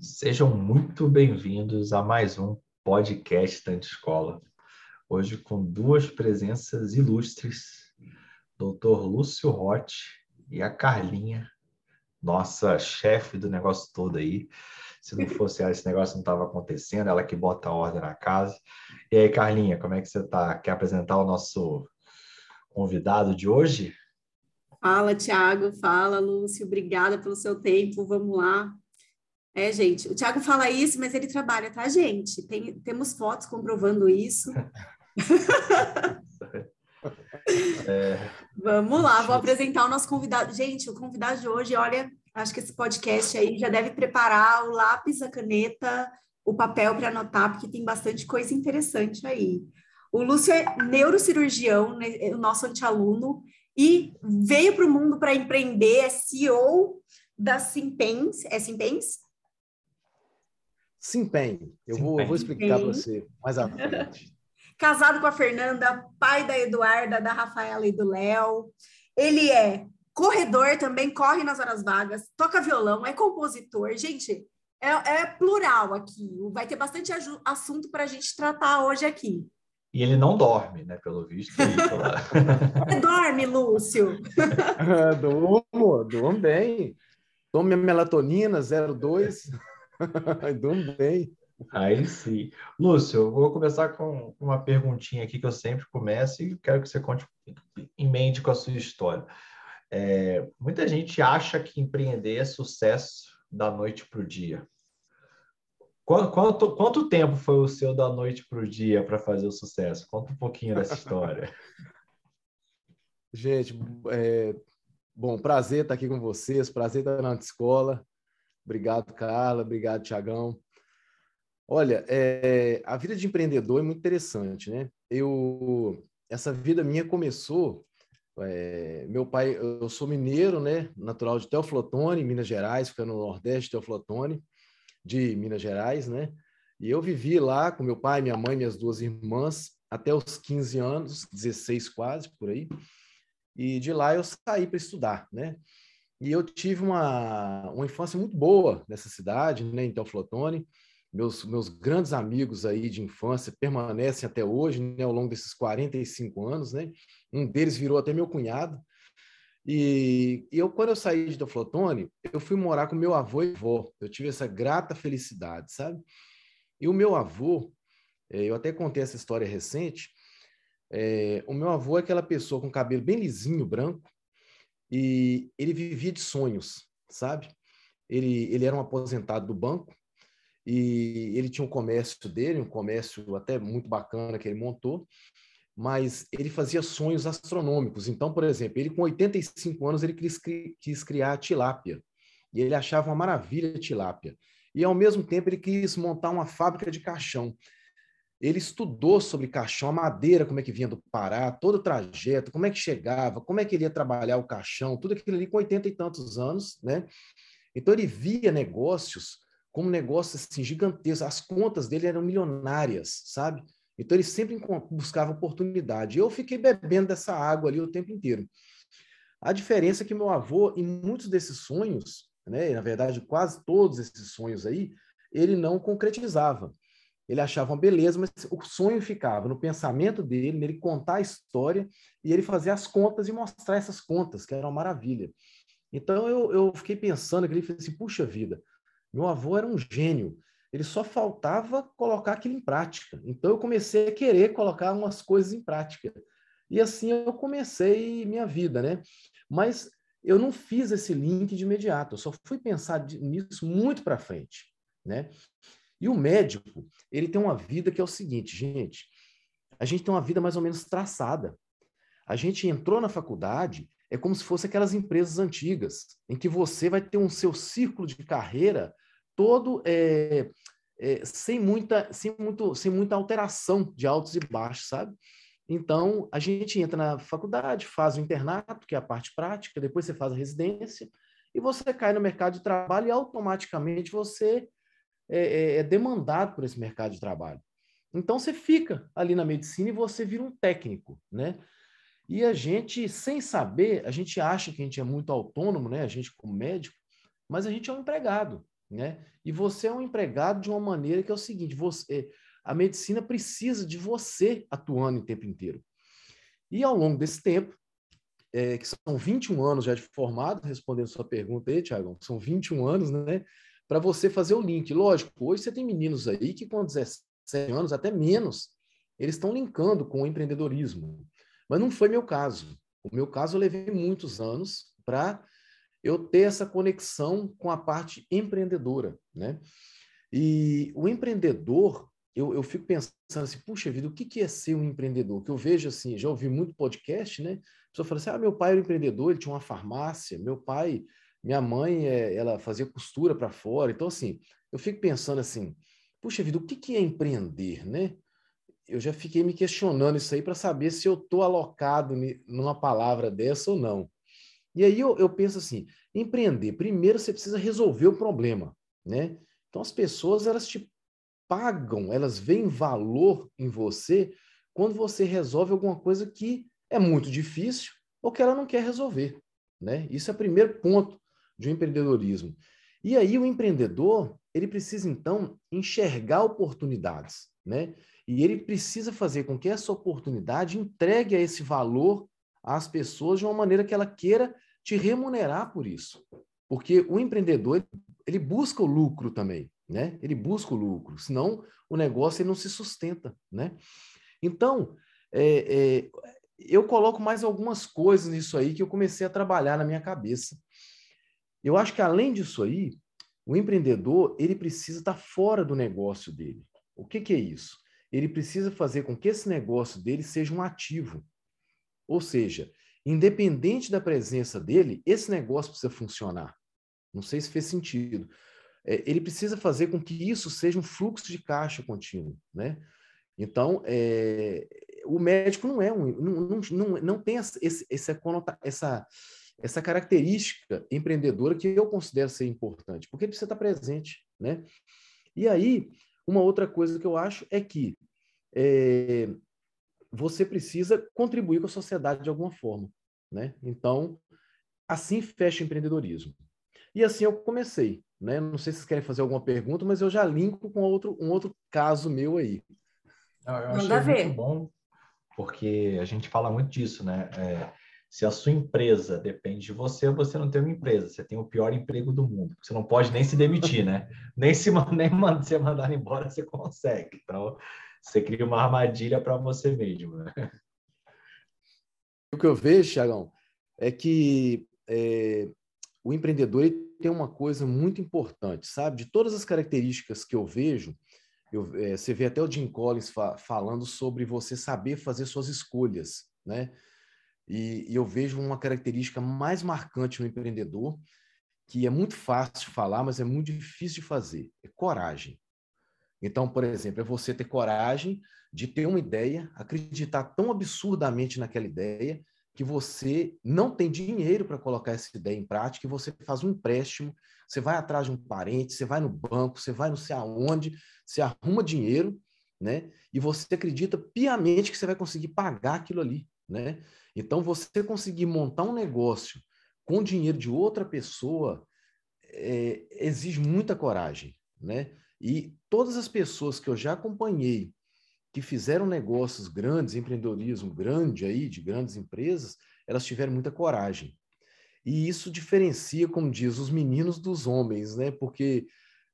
Sejam muito bem-vindos a mais um podcast Tanta Escola. Hoje com duas presenças ilustres, Dr. Lúcio Rotti e a Carlinha, nossa chefe do negócio todo aí. Se não fosse ela, esse negócio não estava acontecendo, ela que bota a ordem na casa. E aí, Carlinha, como é que você está? Quer apresentar o nosso convidado de hoje? Fala, Tiago. Fala, Lúcio. Obrigada pelo seu tempo. Vamos lá. É, gente, o Tiago fala isso, mas ele trabalha, tá, gente? Tem, temos fotos comprovando isso. é... Vamos lá, vou apresentar o nosso convidado. Gente, o convidado de hoje, olha, acho que esse podcast aí já deve preparar o lápis, a caneta, o papel para anotar, porque tem bastante coisa interessante aí. O Lúcio é neurocirurgião, né, é o nosso antialuno, e veio para o mundo para empreender, é CEO da Simpens, é Simpens? Simpen. Eu vou, vou explicar para você mais à frente. Casado com a Fernanda, pai da Eduarda, da Rafaela e do Léo. Ele é corredor também, corre nas horas vagas, toca violão, é compositor. Gente, é, é plural aqui. Vai ter bastante assunto para a gente tratar hoje aqui. E ele não dorme, né? Pelo visto. dorme, Lúcio. durmo, durmo bem. Tomo minha melatonina 02. Durmo bem. Aí sim. Lúcio, eu vou começar com uma perguntinha aqui que eu sempre começo e quero que você conte em mente com a sua história. É, muita gente acha que empreender é sucesso da noite para o dia. Quanto, quanto, quanto, tempo foi o seu da noite para o dia para fazer o sucesso? Conta um pouquinho dessa história. Gente, é, bom, prazer estar aqui com vocês, prazer estar na escola. Obrigado, Carla, obrigado, Tiagão. Olha, é, a vida de empreendedor é muito interessante, né? Eu, essa vida minha começou, é, meu pai, eu sou mineiro, né? Natural de Teoflotone, Minas Gerais, fica no Nordeste de Teoflotone de Minas Gerais, né? E eu vivi lá com meu pai, minha mãe, minhas duas irmãs, até os 15 anos, 16 quase, por aí. E de lá eu saí para estudar, né? E eu tive uma, uma infância muito boa nessa cidade, né, em Teoflotone. Meus, meus grandes amigos aí de infância permanecem até hoje, né, ao longo desses 45 anos, né? Um deles virou até meu cunhado. E, eu, quando eu saí de Teoflotone, eu fui morar com meu avô e avó. Eu tive essa grata felicidade, sabe? E o meu avô, é, eu até contei essa história recente, é, o meu avô é aquela pessoa com cabelo bem lisinho, branco, e ele vivia de sonhos, sabe? Ele, ele era um aposentado do banco, e ele tinha um comércio dele, um comércio até muito bacana que ele montou, mas ele fazia sonhos astronômicos. Então, por exemplo, ele com 85 anos, ele quis, quis criar a tilápia. E ele achava uma maravilha a tilápia. E, ao mesmo tempo, ele quis montar uma fábrica de caixão. Ele estudou sobre caixão, a madeira, como é que vinha do Pará, todo o trajeto, como é que chegava, como é que ele ia trabalhar o caixão, tudo aquilo ali com 80 e tantos anos, né? Então, ele via negócios como negócios assim, gigantescos. As contas dele eram milionárias, sabe? Então ele sempre buscava oportunidade. Eu fiquei bebendo dessa água ali o tempo inteiro. A diferença é que meu avô, em muitos desses sonhos, né, na verdade, quase todos esses sonhos aí, ele não concretizava. Ele achava uma beleza, mas o sonho ficava no pensamento dele, nele contar a história e ele fazer as contas e mostrar essas contas, que era uma maravilha. Então eu, eu fiquei pensando ele fez assim, puxa vida, meu avô era um gênio ele só faltava colocar aquilo em prática. Então eu comecei a querer colocar umas coisas em prática. E assim eu comecei minha vida, né? Mas eu não fiz esse link de imediato, eu só fui pensar nisso muito para frente, né? E o médico, ele tem uma vida que é o seguinte, gente, a gente tem uma vida mais ou menos traçada. A gente entrou na faculdade, é como se fosse aquelas empresas antigas, em que você vai ter um seu círculo de carreira todo é, é, sem, muita, sem, muito, sem muita alteração de altos e baixos, sabe? Então, a gente entra na faculdade, faz o internato, que é a parte prática, depois você faz a residência, e você cai no mercado de trabalho e automaticamente você é, é, é demandado por esse mercado de trabalho. Então, você fica ali na medicina e você vira um técnico, né? E a gente, sem saber, a gente acha que a gente é muito autônomo, né? A gente como médico, mas a gente é um empregado. né? E você é um empregado de uma maneira que é o seguinte, você a medicina precisa de você atuando o tempo inteiro. E ao longo desse tempo, é, que são 21 anos já de formado, respondendo sua pergunta aí, Tiagão, são 21 anos, né? Para você fazer o link. Lógico, hoje você tem meninos aí que com 17 anos, até menos, eles estão linkando com o empreendedorismo. Mas não foi meu caso. O meu caso, eu levei muitos anos para eu ter essa conexão com a parte empreendedora, né? E o empreendedor, eu, eu fico pensando assim, puxa vida, o que, que é ser um empreendedor? Que eu vejo assim, já ouvi muito podcast, né? A pessoa fala assim, ah, meu pai era empreendedor, ele tinha uma farmácia, meu pai, minha mãe, é, ela fazia costura para fora. Então, assim, eu fico pensando assim, puxa vida, o que, que é empreender, né? Eu já fiquei me questionando isso aí para saber se eu estou alocado numa palavra dessa ou não. E aí eu, eu penso assim, empreender, primeiro você precisa resolver o problema, né? Então as pessoas, elas te pagam, elas veem valor em você quando você resolve alguma coisa que é muito difícil ou que ela não quer resolver. Né? Isso é o primeiro ponto de um empreendedorismo. E aí o empreendedor, ele precisa então enxergar oportunidades, né? E ele precisa fazer com que essa oportunidade entregue a esse valor às pessoas de uma maneira que ela queira te remunerar por isso. Porque o empreendedor, ele busca o lucro também né? Ele busca o lucro, senão o negócio ele não se sustenta, né? Então, é, é, eu coloco mais algumas coisas nisso aí que eu comecei a trabalhar na minha cabeça. Eu acho que além disso aí, o empreendedor ele precisa estar fora do negócio dele. O que, que é isso? Ele precisa fazer com que esse negócio dele seja um ativo. Ou seja, independente da presença dele, esse negócio precisa funcionar. Não sei se fez sentido. É, ele precisa fazer com que isso seja um fluxo de caixa contínuo, né? Então, é, o médico não é um, não, não, não tem essa, essa, essa, essa característica empreendedora que eu considero ser importante, porque ele precisa estar presente, né? E aí, uma outra coisa que eu acho é que é, você precisa contribuir com a sociedade de alguma forma, né? Então, assim fecha o empreendedorismo. E assim eu comecei. Né? Não sei se vocês querem fazer alguma pergunta, mas eu já linko com outro, um outro caso meu aí. Não, eu achei Manda muito ver. bom, porque a gente fala muito disso, né? É, se a sua empresa depende de você, você não tem uma empresa, você tem o pior emprego do mundo. Você não pode nem se demitir, né? nem se nem ser mandado embora você consegue. Então, você cria uma armadilha para você mesmo. Né? O que eu vejo, Thiagão, é que é, o empreendedor tem uma coisa muito importante, sabe? De todas as características que eu vejo, eu, é, você vê até o Jim Collins fa falando sobre você saber fazer suas escolhas, né? E, e, eu vejo uma característica mais marcante no empreendedor, que é muito fácil falar, mas é muito difícil de fazer, é coragem. Então, por exemplo, é você ter coragem de ter uma ideia, acreditar tão absurdamente naquela ideia, que você não tem dinheiro para colocar essa ideia em prática, e você faz um empréstimo, você vai atrás de um parente, você vai no banco, você vai não sei aonde, você arruma dinheiro, né? E você acredita piamente que você vai conseguir pagar aquilo ali, né? Então, você conseguir montar um negócio com dinheiro de outra pessoa é, exige muita coragem, né? E todas as pessoas que eu já acompanhei que fizeram negócios grandes, empreendedorismo grande aí, de grandes empresas, elas tiveram muita coragem. E isso diferencia, como diz, os meninos dos homens, né? Porque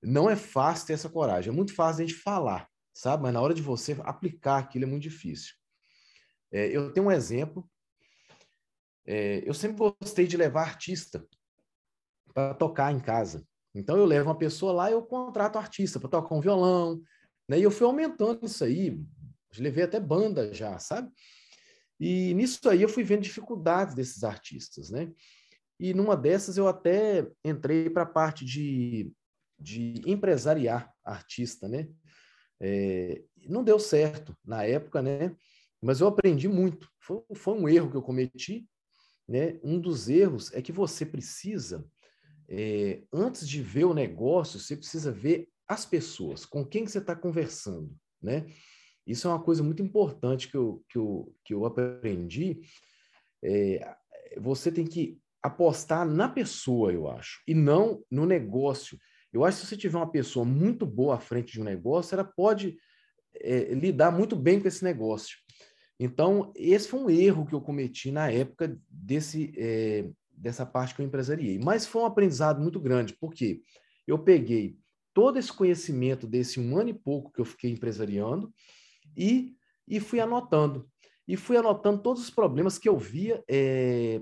não é fácil ter essa coragem. É muito fácil a gente falar, sabe? Mas na hora de você aplicar aquilo é muito difícil. É, eu tenho um exemplo. É, eu sempre gostei de levar artista para tocar em casa. Então eu levo uma pessoa lá e eu contrato artista para tocar um violão, né? E eu fui aumentando isso aí, levei até banda já, sabe? E nisso aí eu fui vendo dificuldades desses artistas, né? E numa dessas eu até entrei para a parte de, de empresariar artista, né? É, não deu certo na época, né? Mas eu aprendi muito. Foi, foi um erro que eu cometi, né? Um dos erros é que você precisa, é, antes de ver o negócio, você precisa ver as pessoas, com quem que você está conversando, né? Isso é uma coisa muito importante que eu, que eu, que eu aprendi. É, você tem que apostar na pessoa, eu acho, e não no negócio. Eu acho que se você tiver uma pessoa muito boa à frente de um negócio, ela pode é, lidar muito bem com esse negócio. Então, esse foi um erro que eu cometi na época desse, é, dessa parte que eu empresariei. Mas foi um aprendizado muito grande, porque eu peguei todo esse conhecimento desse um ano e pouco que eu fiquei empresariando e, e fui anotando. E fui anotando todos os problemas que eu via é,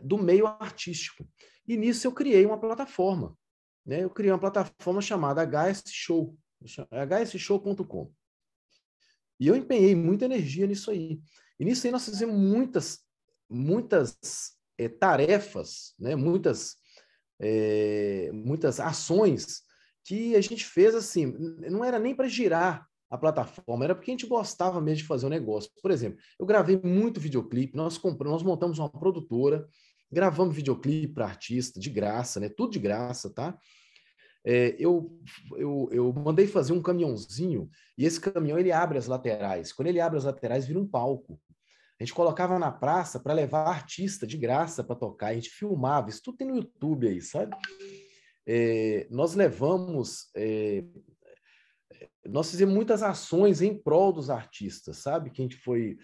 do meio artístico. E nisso eu criei uma plataforma. Né? Eu criei uma plataforma chamada HS Show, hsshow.com. E eu empenhei muita energia nisso aí. E nisso aí nós fizemos muitas, muitas é, tarefas, né? muitas, é, muitas ações que a gente fez assim, não era nem para girar a plataforma, era porque a gente gostava mesmo de fazer o um negócio. Por exemplo, eu gravei muito videoclipe, nós compramos, nós montamos uma produtora, gravamos videoclipe para artista de graça, né? Tudo de graça, tá? É, eu, eu, eu mandei fazer um caminhãozinho e esse caminhão ele abre as laterais. Quando ele abre as laterais, vira um palco. A gente colocava na praça para levar artista de graça para tocar. A gente filmava. Isso tudo tem no YouTube aí, sabe? É, nós levamos. É, nós fizemos muitas ações em prol dos artistas, sabe? Que a gente foi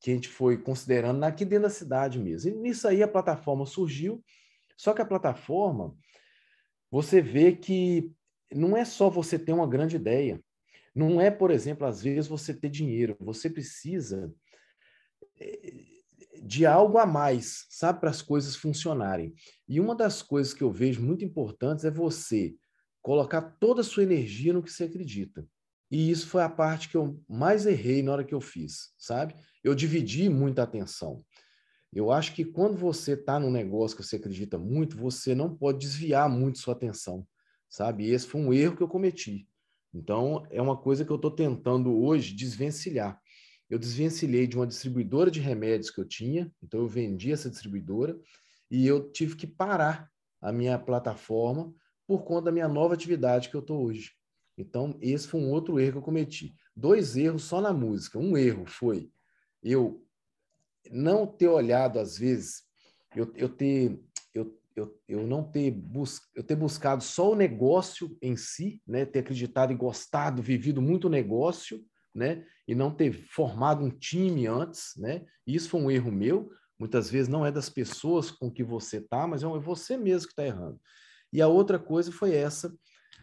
que a gente foi considerando aqui dentro da cidade mesmo. E nisso aí a plataforma surgiu, só que a plataforma você vê que não é só você ter uma grande ideia. Não é, por exemplo, às vezes você ter dinheiro. Você precisa eh, de algo a mais, sabe, para as coisas funcionarem. E uma das coisas que eu vejo muito importantes é você colocar toda a sua energia no que você acredita. E isso foi a parte que eu mais errei na hora que eu fiz, sabe? Eu dividi muita atenção. Eu acho que quando você está num negócio que você acredita muito, você não pode desviar muito sua atenção, sabe? Esse foi um erro que eu cometi. Então, é uma coisa que eu estou tentando hoje desvencilhar. Eu desvencilhei de uma distribuidora de remédios que eu tinha, então eu vendi essa distribuidora e eu tive que parar a minha plataforma por conta da minha nova atividade que eu estou hoje. Então, esse foi um outro erro que eu cometi. Dois erros só na música. Um erro foi eu não ter olhado, às vezes, eu, eu ter. Eu, eu, eu não ter, bus, eu ter buscado só o negócio em si, né? ter acreditado e gostado, vivido muito o negócio, né? e não ter formado um time antes. Né? Isso foi um erro meu. Muitas vezes não é das pessoas com que você está, mas é você mesmo que está errando. E a outra coisa foi essa,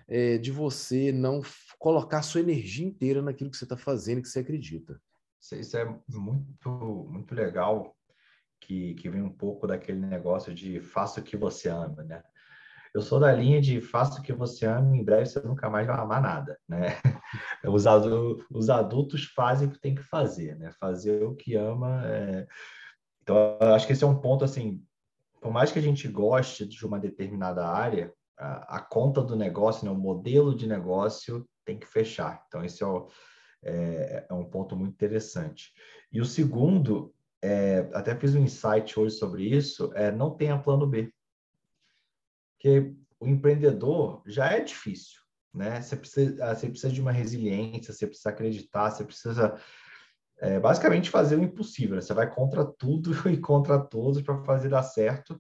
é, de você não colocar sua energia inteira naquilo que você está fazendo, que você acredita. Isso é muito, muito legal, que, que vem um pouco daquele negócio de faça o que você ama, né? Eu sou da linha de faça o que você ama, em breve você nunca mais vai amar nada, né? Os, adultos, os adultos fazem o que tem que fazer, né? Fazer o que ama. É... Então, acho que esse é um ponto, assim, por mais que a gente goste de uma determinada área, a, a conta do negócio, né? o modelo de negócio tem que fechar. Então, esse é o, é, é um ponto muito interessante. E o segundo, é, até fiz um insight hoje sobre isso, é não tenha plano B. Porque o empreendedor já é difícil, né? Você precisa, ah, você precisa de uma resiliência, você precisa acreditar, você precisa é, basicamente fazer o impossível. Né? Você vai contra tudo e contra todos para fazer dar certo.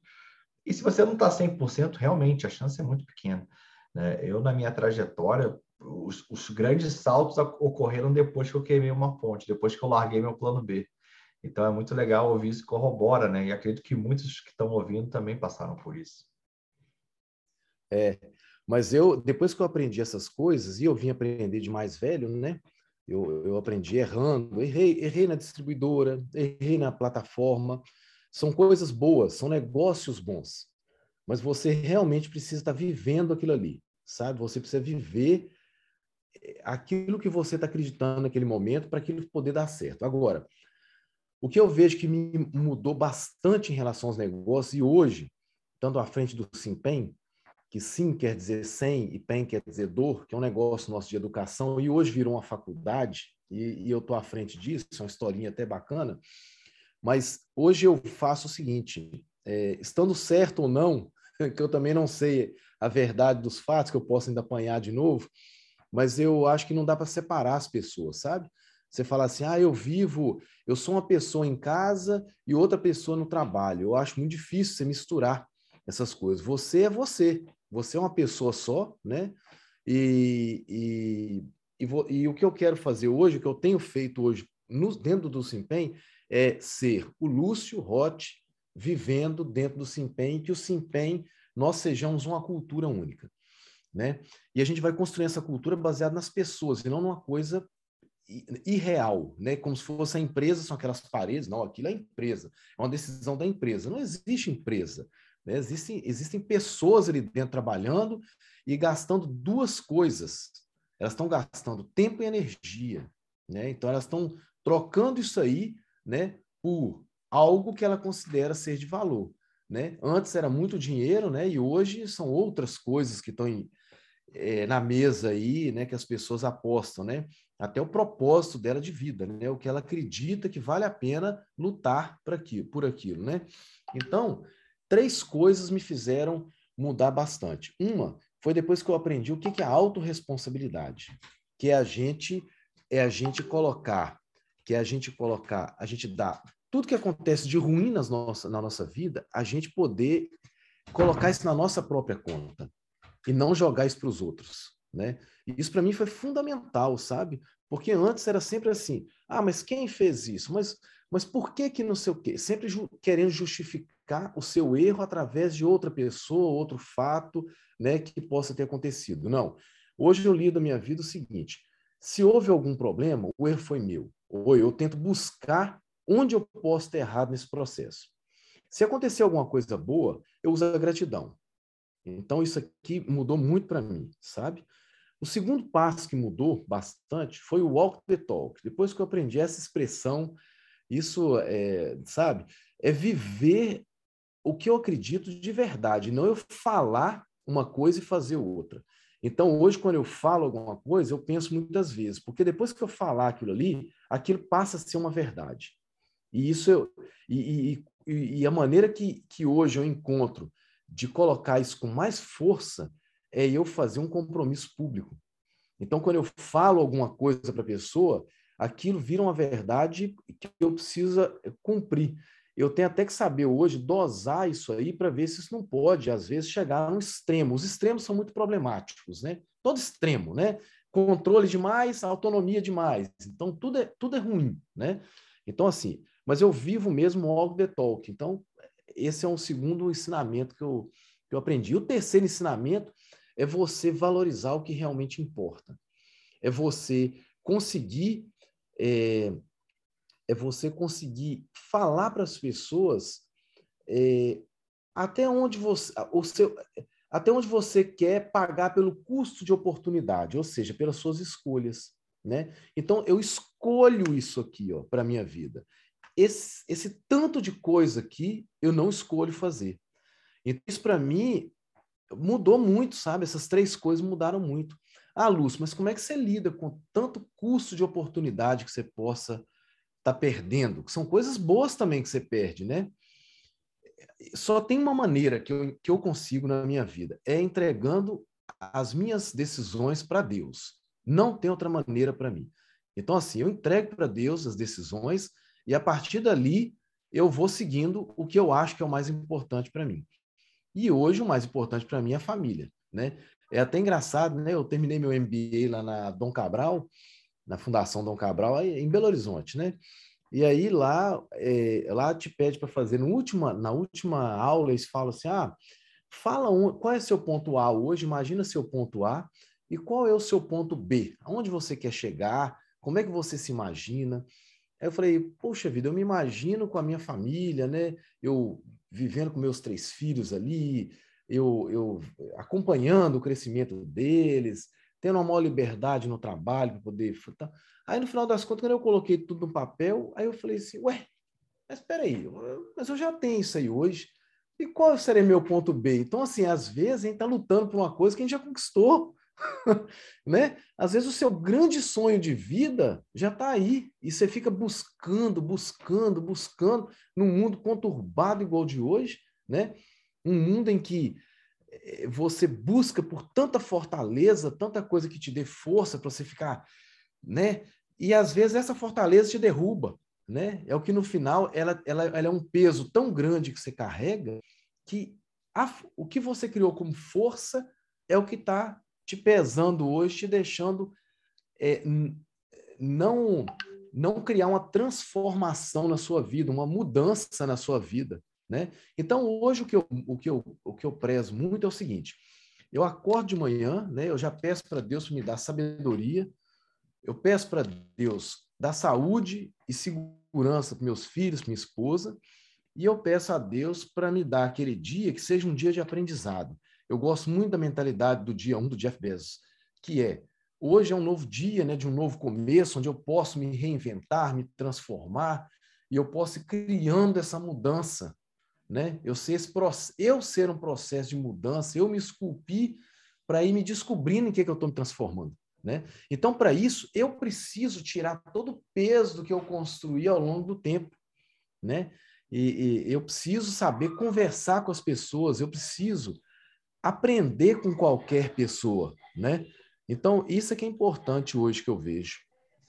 E se você não está 100%, realmente a chance é muito pequena. Né? Eu, na minha trajetória, os, os, grandes saltos ocorreram depois que eu queimei uma ponte, depois que eu larguei meu plano B. Então é muito legal ouvir isso corrobora, né? E acredito que muitos que estão ouvindo também passaram por isso. É, mas eu depois que eu aprendi essas coisas e eu vim aprender de mais velho, né? Eu, eu aprendi errando, errei, errei na distribuidora, errei na plataforma. São coisas boas, são negócios bons. Mas você realmente precisa estar vivendo aquilo ali, sabe? Você precisa viver aquilo que você está acreditando naquele momento para aquilo poder dar certo. Agora, o que eu vejo que me mudou bastante em relação aos negócios, e hoje, estando à frente do Simpen, que sim quer dizer sem e PEN quer dizer dor, que é um negócio nosso de educação, e hoje virou uma faculdade, e, e eu estou à frente disso, é uma historinha até bacana, mas hoje eu faço o seguinte, é, estando certo ou não, que eu também não sei a verdade dos fatos, que eu posso ainda apanhar de novo, mas eu acho que não dá para separar as pessoas, sabe? Você fala assim, ah, eu vivo, eu sou uma pessoa em casa e outra pessoa no trabalho. Eu acho muito difícil você misturar essas coisas. Você é você, Você é uma pessoa só, né? E, e, e, vou, e o que eu quero fazer hoje, o que eu tenho feito hoje no, dentro do Simpen, é ser o Lúcio Rotti vivendo dentro do Simpen, que o Simpen nós sejamos uma cultura única, né? E a gente vai construir essa cultura baseada nas pessoas e não numa coisa irreal, né? Como se fosse a empresa, são aquelas paredes. Não, aquilo é empresa, é uma decisão da empresa. Não existe empresa. Né? Existem, existem pessoas ali dentro trabalhando e gastando duas coisas. Elas estão gastando tempo e energia. Né? Então, elas estão trocando isso aí né, por algo que ela considera ser de valor. Né? Antes era muito dinheiro, né? E hoje são outras coisas que estão em, é, na mesa aí, né? Que as pessoas apostam, né? Até o propósito dela de vida, né? O que ela acredita que vale a pena lutar por aquilo, por aquilo, né? Então, três coisas me fizeram mudar bastante. Uma foi depois que eu aprendi o que é autorresponsabilidade, que é a gente é a gente colocar, que é a gente colocar, a gente dá tudo que acontece de ruim nas nossa, na nossa vida, a gente poder colocar isso na nossa própria conta e não jogar isso para os outros, né? Isso para mim foi fundamental, sabe? Porque antes era sempre assim: ah, mas quem fez isso? Mas, mas por que que não sei o quê? Sempre ju querendo justificar o seu erro através de outra pessoa, outro fato, né, que possa ter acontecido. Não. Hoje eu lido a minha vida o seguinte: se houve algum problema, o erro foi meu. Ou eu tento buscar onde eu posso ter errado nesse processo. Se acontecer alguma coisa boa, eu uso a gratidão. Então, isso aqui mudou muito para mim, sabe? O segundo passo que mudou bastante foi o walk the talk. Depois que eu aprendi essa expressão, isso, é, sabe, é viver o que eu acredito de verdade, não eu falar uma coisa e fazer outra. Então, hoje, quando eu falo alguma coisa, eu penso muitas vezes, porque depois que eu falar aquilo ali, aquilo passa a ser uma verdade. E isso eu, e, e, e a maneira que, que hoje eu encontro de colocar isso com mais força é eu fazer um compromisso público. Então, quando eu falo alguma coisa para a pessoa, aquilo vira uma verdade que eu preciso cumprir. Eu tenho até que saber hoje dosar isso aí para ver se isso não pode, às vezes, chegar a um extremo. Os extremos são muito problemáticos, né? Todo extremo, né? Controle demais, autonomia demais. Então, tudo é, tudo é ruim, né? Então, assim, mas eu vivo mesmo algo de talk. Então, esse é um segundo ensinamento que eu, que eu aprendi. o terceiro ensinamento é você valorizar o que realmente importa. É você conseguir é, é você conseguir falar para as pessoas é, até onde você o seu até onde você quer pagar pelo custo de oportunidade, ou seja, pelas suas escolhas, né? Então eu escolho isso aqui, ó, para minha vida esse, esse tanto de coisa aqui eu não escolho fazer. Então, isso para mim mudou muito, sabe? Essas três coisas mudaram muito. Ah, Lúcio, mas como é que você lida com tanto custo de oportunidade que você possa estar tá perdendo? São coisas boas também que você perde, né? Só tem uma maneira que eu, que eu consigo na minha vida, é entregando as minhas decisões para Deus. Não tem outra maneira para mim. Então, assim, eu entrego para Deus as decisões e a partir dali, eu vou seguindo o que eu acho que é o mais importante para mim. E hoje, o mais importante para mim é a família. Né? É até engraçado, né? Eu terminei meu MBA lá na Dom Cabral, na Fundação Dom Cabral, em Belo Horizonte, né? E aí lá, é, lá te pede para fazer, no última, na última aula, eles falam assim: ah, fala um, qual é seu ponto A hoje, imagina seu ponto A, e qual é o seu ponto B? Aonde você quer chegar? Como é que você se imagina? Aí eu falei, poxa vida, eu me imagino com a minha família, né? Eu vivendo com meus três filhos ali, eu, eu acompanhando o crescimento deles, tendo uma maior liberdade no trabalho para poder. Aí no final das contas, quando eu coloquei tudo no papel, aí eu falei assim, ué, mas espera aí, mas eu já tenho isso aí hoje. E qual seria meu ponto B? Então, assim, às vezes a gente está lutando por uma coisa que a gente já conquistou. né? Às vezes o seu grande sonho de vida já está aí e você fica buscando, buscando, buscando num mundo conturbado igual de hoje, né? Um mundo em que eh, você busca por tanta fortaleza, tanta coisa que te dê força para você ficar, né? E às vezes essa fortaleza te derruba, né? É o que no final ela, ela, ela é um peso tão grande que você carrega que a, o que você criou como força é o que está te pesando hoje, te deixando é, não não criar uma transformação na sua vida, uma mudança na sua vida, né? Então hoje o que eu, o que eu, o que eu prezo muito é o seguinte: eu acordo de manhã, né? Eu já peço para Deus me dar sabedoria, eu peço para Deus dar saúde e segurança para meus filhos, minha esposa, e eu peço a Deus para me dar aquele dia que seja um dia de aprendizado. Eu gosto muito da mentalidade do dia 1 um do Jeff Bezos, que é hoje é um novo dia, né, de um novo começo, onde eu posso me reinventar, me transformar, e eu posso ir criando essa mudança, né? Eu ser esse eu ser um processo de mudança, eu me esculpir para ir me descobrindo em que, que eu estou me transformando. Né? Então, para isso, eu preciso tirar todo o peso do que eu construí ao longo do tempo. Né? E, e, eu preciso saber conversar com as pessoas, eu preciso aprender com qualquer pessoa, né? Então, isso é que é importante hoje que eu vejo.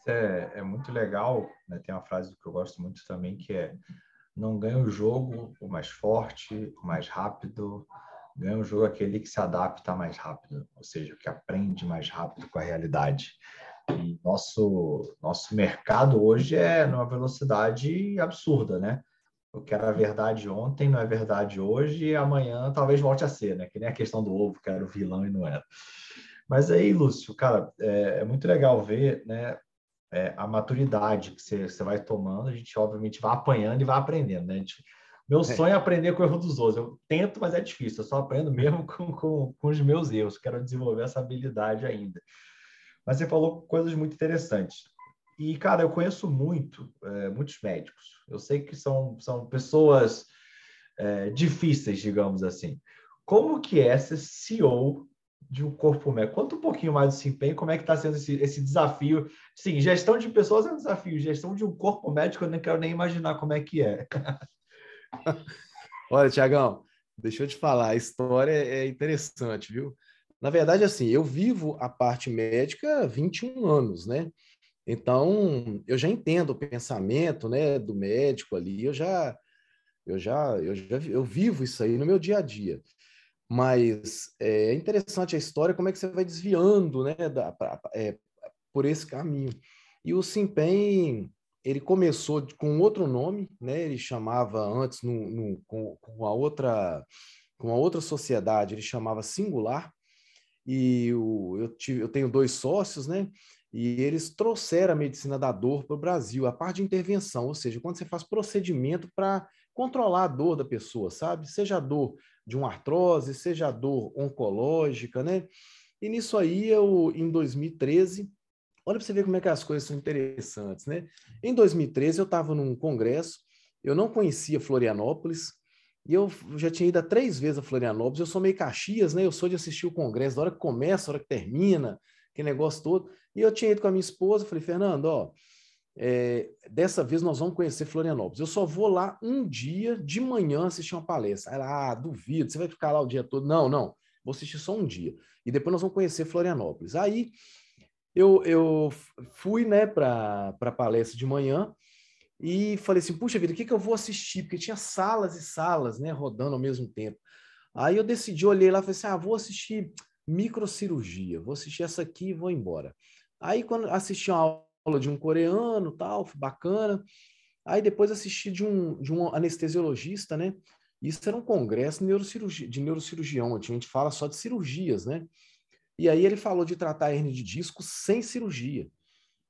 É, é, muito legal, né? Tem uma frase que eu gosto muito também, que é não ganha o jogo o mais forte, o mais rápido, ganha o jogo aquele que se adapta mais rápido, ou seja, que aprende mais rápido com a realidade. E nosso, nosso mercado hoje é numa velocidade absurda, né? O que era verdade ontem não é verdade hoje e amanhã talvez volte a ser, né? Que nem a questão do ovo, que era o vilão e não era. Mas aí, Lúcio, cara, é, é muito legal ver, né? É, a maturidade que você, você vai tomando, a gente obviamente vai apanhando e vai aprendendo, né? Gente, meu é. sonho é aprender com o erro dos outros. Eu tento, mas é difícil. Eu só aprendo mesmo com, com, com os meus erros. Quero desenvolver essa habilidade ainda. Mas você falou coisas muito interessantes. E, cara, eu conheço muito, é, muitos médicos. Eu sei que são, são pessoas é, difíceis, digamos assim. Como que é ser CEO de um corpo médico? Conta um pouquinho mais do desempenho, como é que está sendo esse, esse desafio. Sim, gestão de pessoas é um desafio, gestão de um corpo médico eu não quero nem imaginar como é que é. Olha, Tiagão, deixa eu te falar, a história é interessante, viu? Na verdade, assim, eu vivo a parte médica há 21 anos, né? Então, eu já entendo o pensamento, né, do médico ali, eu já eu já eu já eu vivo isso aí no meu dia a dia. Mas é interessante a história como é que você vai desviando, né, da, pra, é, por esse caminho. E o Simpen, ele começou com outro nome, né? Ele chamava antes no, no, com, com a outra com a outra sociedade, ele chamava Singular. E o, eu, tive, eu tenho dois sócios, né? E eles trouxeram a medicina da dor para o Brasil, a parte de intervenção, ou seja, quando você faz procedimento para controlar a dor da pessoa, sabe? Seja a dor de uma artrose, seja a dor oncológica, né? E nisso aí, eu, em 2013, olha para você ver como é que as coisas são interessantes, né? Em 2013, eu estava num congresso, eu não conhecia Florianópolis, e eu já tinha ido a três vezes a Florianópolis, eu sou meio Caxias, né? Eu sou de assistir o congresso, da hora que começa, da hora que termina, aquele negócio todo. E eu tinha ido com a minha esposa, falei, Fernando, ó, é, dessa vez nós vamos conhecer Florianópolis. Eu só vou lá um dia de manhã assistir uma palestra. Ela, ah, duvido, você vai ficar lá o dia todo. Não, não, vou assistir só um dia. E depois nós vamos conhecer Florianópolis. Aí eu, eu fui né, para a palestra de manhã e falei assim, puxa vida, o que, que eu vou assistir? Porque tinha salas e salas né, rodando ao mesmo tempo. Aí eu decidi, olhei lá falei assim, ah, vou assistir microcirurgia, vou assistir essa aqui e vou embora. Aí, quando assisti uma aula de um coreano, tal, bacana. Aí depois assisti de um, de um anestesiologista, né? Isso era um congresso de, neurocirurgião, onde a gente fala só de cirurgias, né? E aí ele falou de tratar a hernia de disco sem cirurgia.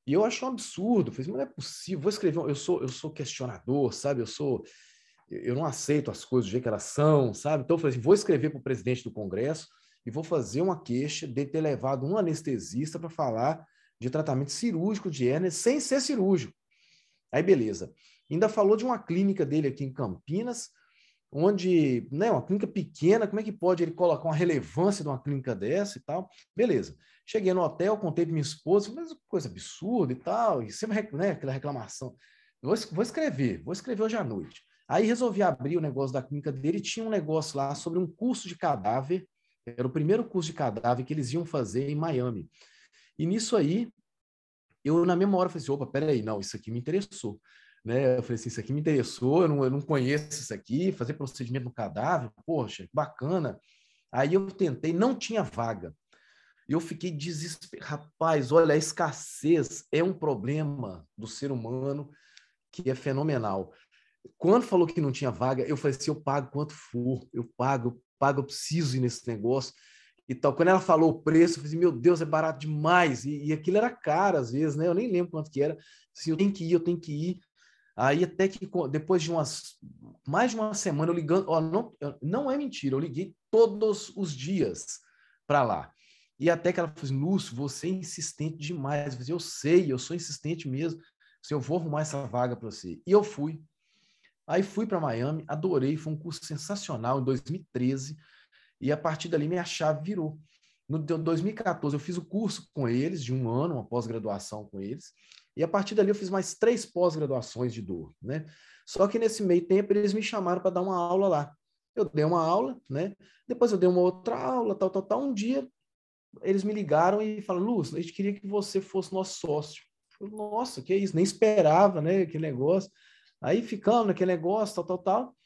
E eu acho um absurdo. Falei, mas não é possível. Vou escrever. Eu sou, eu sou questionador, sabe? Eu sou. Eu não aceito as coisas do jeito que elas são, sabe? Então eu falei assim, vou escrever para o presidente do Congresso e vou fazer uma queixa de ter levado um anestesista para falar de tratamento cirúrgico de hérnia sem ser cirúrgico. Aí, beleza. Ainda falou de uma clínica dele aqui em Campinas, onde, né, uma clínica pequena, como é que pode ele colocar uma relevância de uma clínica dessa e tal? Beleza. Cheguei no hotel, contei para minha esposa, mas coisa absurda e tal, e sempre, né, aquela reclamação. Vou, vou escrever, vou escrever hoje à noite. Aí resolvi abrir o negócio da clínica dele tinha um negócio lá sobre um curso de cadáver, era o primeiro curso de cadáver que eles iam fazer em Miami. E nisso aí, eu na mesma hora falei assim, opa, peraí, não, isso aqui me interessou. né? Eu falei assim, isso aqui me interessou, eu não, eu não conheço isso aqui, fazer procedimento no cadáver, poxa, bacana. Aí eu tentei, não tinha vaga. Eu fiquei desesperado. Rapaz, olha, a escassez é um problema do ser humano que é fenomenal. Quando falou que não tinha vaga, eu falei assim, eu pago quanto for, eu pago, eu pago, eu preciso ir nesse negócio e tal. Quando ela falou o preço, eu falei, assim, meu Deus, é barato demais. E, e aquilo era caro às vezes, né? Eu nem lembro quanto que era. Assim, eu tenho que ir, eu tenho que ir. Aí até que depois de umas mais de uma semana eu ligando, ó, não, não é mentira, eu liguei todos os dias para lá. E até que ela falou assim, Lúcio, você é insistente demais. Eu, falei, eu sei, eu sou insistente mesmo. Se eu vou arrumar essa vaga para você. E eu fui. Aí fui para Miami, adorei, foi um curso sensacional em 2013. E a partir dali minha chave virou. No 2014 eu fiz o curso com eles, de um ano, uma pós-graduação com eles. E a partir dali eu fiz mais três pós-graduações de dor, né? Só que nesse meio tempo eles me chamaram para dar uma aula lá. Eu dei uma aula, né? Depois eu dei uma outra aula, tal, tal, tal. Um dia eles me ligaram e falaram, Lúcio, a gente queria que você fosse nosso sócio. Eu Nossa, que isso? Nem esperava, né? Aquele negócio. Aí ficamos naquele negócio, tal, tal, tal.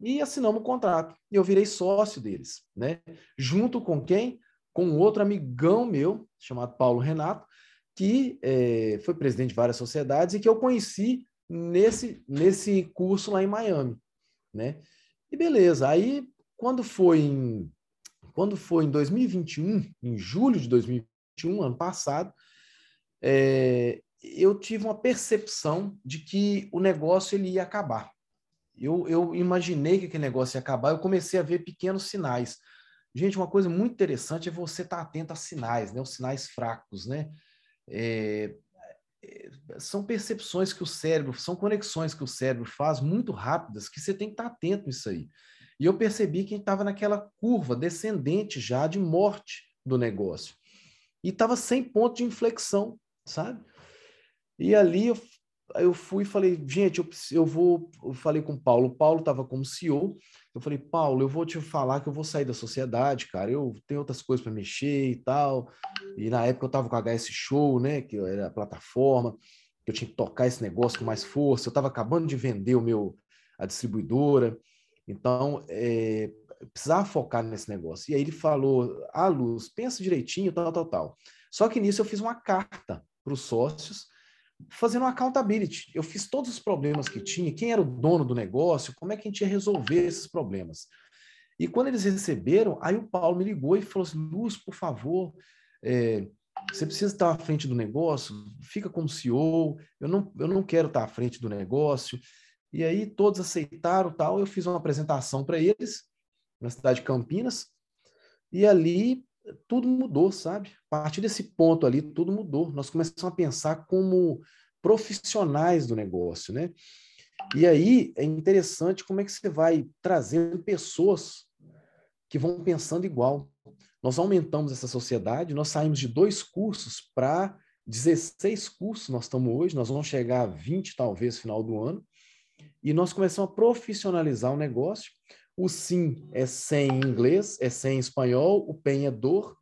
E assinamos o contrato. E eu virei sócio deles, né? Junto com quem? Com outro amigão meu, chamado Paulo Renato, que é, foi presidente de várias sociedades e que eu conheci nesse, nesse curso lá em Miami, né? E beleza, aí quando foi em, quando foi em 2021, em julho de 2021, ano passado, é, eu tive uma percepção de que o negócio ele ia acabar. Eu, eu imaginei que aquele negócio ia acabar, eu comecei a ver pequenos sinais. Gente, uma coisa muito interessante é você estar atento a sinais, né? Os sinais fracos, né? É, é, são percepções que o cérebro, são conexões que o cérebro faz muito rápidas que você tem que estar atento nisso aí. E eu percebi que estava naquela curva descendente já de morte do negócio. E estava sem ponto de inflexão, sabe? E ali eu, eu fui e falei, gente, eu, eu vou. Eu falei com o Paulo. O Paulo estava como CEO. Eu falei, Paulo, eu vou te falar que eu vou sair da sociedade, cara. Eu tenho outras coisas para mexer e tal. E na época eu estava com a HS Show, né? Que era a plataforma, que eu tinha que tocar esse negócio com mais força. Eu estava acabando de vender o meu a distribuidora. Então, é, precisava focar nesse negócio. E aí ele falou: Ah, Luz, pensa direitinho, tal, tal, tal. Só que nisso eu fiz uma carta para os sócios fazendo uma accountability. Eu fiz todos os problemas que tinha, quem era o dono do negócio, como é que a gente ia resolver esses problemas. E quando eles receberam, aí o Paulo me ligou e falou assim: Luz, por favor, é, você precisa estar à frente do negócio, fica como CEO, eu não, eu não quero estar à frente do negócio. E aí todos aceitaram tal. Eu fiz uma apresentação para eles na cidade de Campinas, e ali tudo mudou, sabe? A partir desse ponto ali, tudo mudou. Nós começamos a pensar como profissionais do negócio, né? E aí é interessante como é que você vai trazendo pessoas que vão pensando igual. Nós aumentamos essa sociedade, nós saímos de dois cursos para 16 cursos nós estamos hoje, nós vamos chegar a 20 talvez final do ano, e nós começamos a profissionalizar o negócio. O sim é sem inglês, é sem espanhol, o PEN é dor.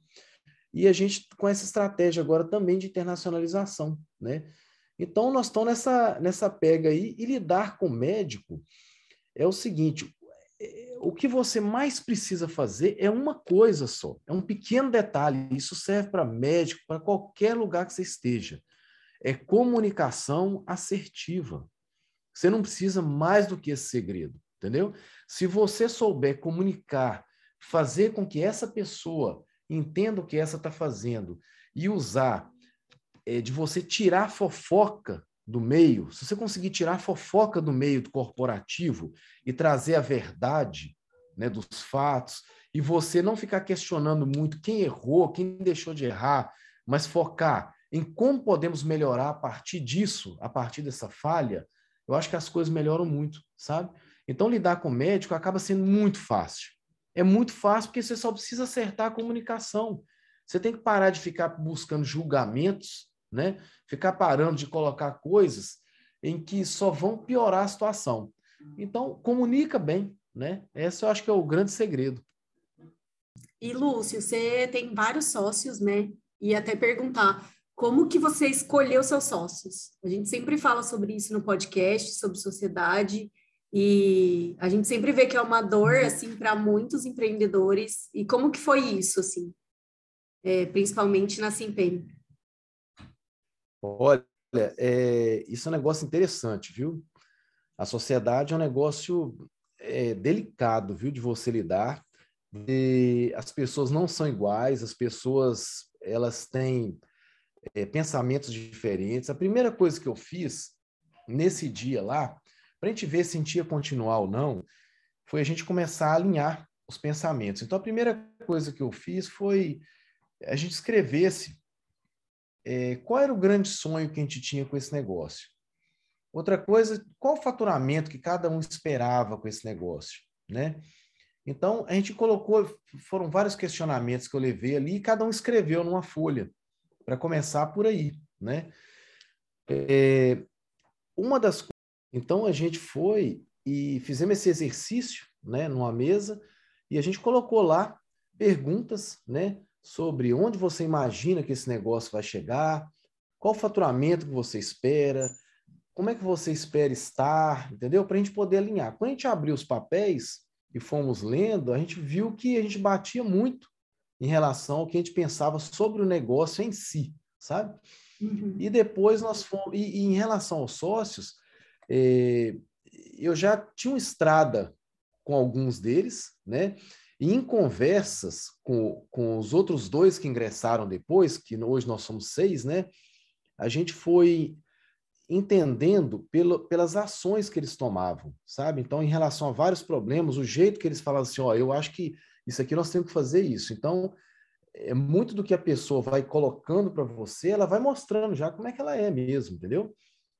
E a gente com essa estratégia agora também de internacionalização, né? Então nós estamos nessa nessa pega aí e lidar com o médico é o seguinte, é, o que você mais precisa fazer é uma coisa só, é um pequeno detalhe. Isso serve para médico, para qualquer lugar que você esteja. É comunicação assertiva. Você não precisa mais do que esse segredo, entendeu? Se você souber comunicar, fazer com que essa pessoa entenda o que essa está fazendo e usar é, de você tirar fofoca do meio, se você conseguir tirar fofoca do meio do corporativo e trazer a verdade né, dos fatos, e você não ficar questionando muito quem errou, quem deixou de errar, mas focar em como podemos melhorar a partir disso, a partir dessa falha, eu acho que as coisas melhoram muito, sabe? Então, lidar com o médico acaba sendo muito fácil. É muito fácil porque você só precisa acertar a comunicação. Você tem que parar de ficar buscando julgamentos, né? Ficar parando de colocar coisas em que só vão piorar a situação. Então, comunica bem, né? Esse eu acho que é o grande segredo. E Lúcio, você tem vários sócios, né? E até perguntar como que você escolheu seus sócios? A gente sempre fala sobre isso no podcast, sobre sociedade, e a gente sempre vê que é uma dor, assim, para muitos empreendedores. E como que foi isso, assim? É, principalmente na Simpem? Olha, é, isso é um negócio interessante, viu? A sociedade é um negócio é, delicado, viu, de você lidar. E as pessoas não são iguais, as pessoas elas têm é, pensamentos diferentes. A primeira coisa que eu fiz nesse dia lá para a gente ver se a gente ia continuar ou não, foi a gente começar a alinhar os pensamentos. Então, a primeira coisa que eu fiz foi a gente escrevesse é, qual era o grande sonho que a gente tinha com esse negócio. Outra coisa, qual o faturamento que cada um esperava com esse negócio, né? Então, a gente colocou, foram vários questionamentos que eu levei ali, e cada um escreveu numa folha, para começar por aí, né? É, uma das então a gente foi e fizemos esse exercício, né, numa mesa, e a gente colocou lá perguntas, né, sobre onde você imagina que esse negócio vai chegar, qual o faturamento que você espera, como é que você espera estar, entendeu? Para a gente poder alinhar. Quando a gente abriu os papéis e fomos lendo, a gente viu que a gente batia muito em relação ao que a gente pensava sobre o negócio em si, sabe? Uhum. E depois nós fomos. E, e, em relação aos sócios, eu já tinha uma estrada com alguns deles, né? E em conversas com, com os outros dois que ingressaram depois, que hoje nós somos seis, né? A gente foi entendendo pelo, pelas ações que eles tomavam, sabe? Então, em relação a vários problemas, o jeito que eles falavam assim, ó, eu acho que isso aqui nós temos que fazer isso. Então, é muito do que a pessoa vai colocando para você, ela vai mostrando já como é que ela é mesmo, entendeu?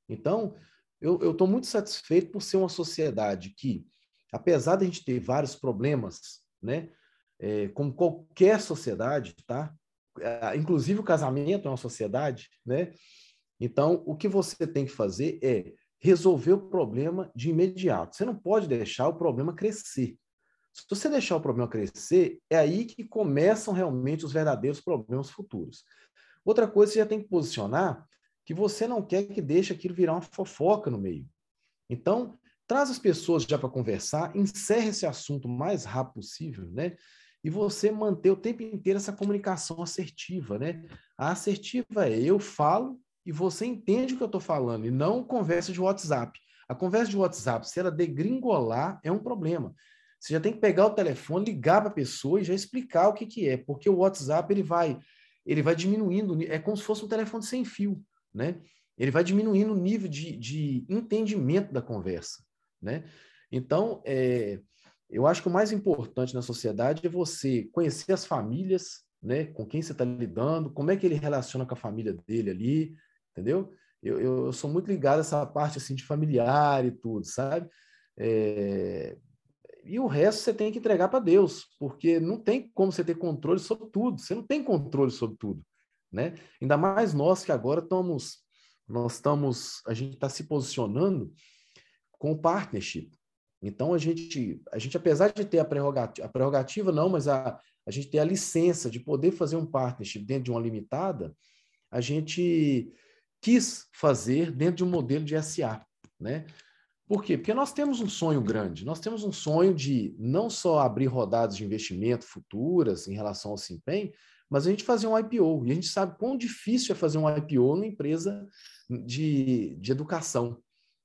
Então, eu estou muito satisfeito por ser uma sociedade que, apesar de a gente ter vários problemas, né, é, como qualquer sociedade, tá? É, inclusive o casamento é uma sociedade, né? Então, o que você tem que fazer é resolver o problema de imediato. Você não pode deixar o problema crescer. Se você deixar o problema crescer, é aí que começam realmente os verdadeiros problemas futuros. Outra coisa, você já tem que posicionar que você não quer que deixe aquilo virar uma fofoca no meio. Então, traz as pessoas já para conversar, encerre esse assunto o mais rápido possível, né? E você manter o tempo inteiro essa comunicação assertiva, né? A assertiva é eu falo e você entende o que eu estou falando, e não conversa de WhatsApp. A conversa de WhatsApp, se ela degringolar, é um problema. Você já tem que pegar o telefone, ligar para a pessoa e já explicar o que, que é, porque o WhatsApp ele vai, ele vai diminuindo, é como se fosse um telefone sem fio né? Ele vai diminuindo o nível de, de entendimento da conversa, né? Então, é, eu acho que o mais importante na sociedade é você conhecer as famílias, né? Com quem você está lidando, como é que ele relaciona com a família dele ali, entendeu? Eu, eu, sou muito ligado a essa parte assim de familiar e tudo, sabe? É, e o resto você tem que entregar para Deus, porque não tem como você ter controle sobre tudo. Você não tem controle sobre tudo né? Ainda mais nós que agora estamos, nós estamos, a gente está se posicionando com partnership. Então a gente, a gente apesar de ter a prerrogativa, a prerrogativa não, mas a, a gente ter a licença de poder fazer um partnership dentro de uma limitada, a gente quis fazer dentro de um modelo de SA, né? Por quê? Porque nós temos um sonho grande, nós temos um sonho de não só abrir rodadas de investimento futuras em relação ao Simpen, mas a gente fazia um IPO, e a gente sabe quão difícil é fazer um IPO numa empresa de, de educação,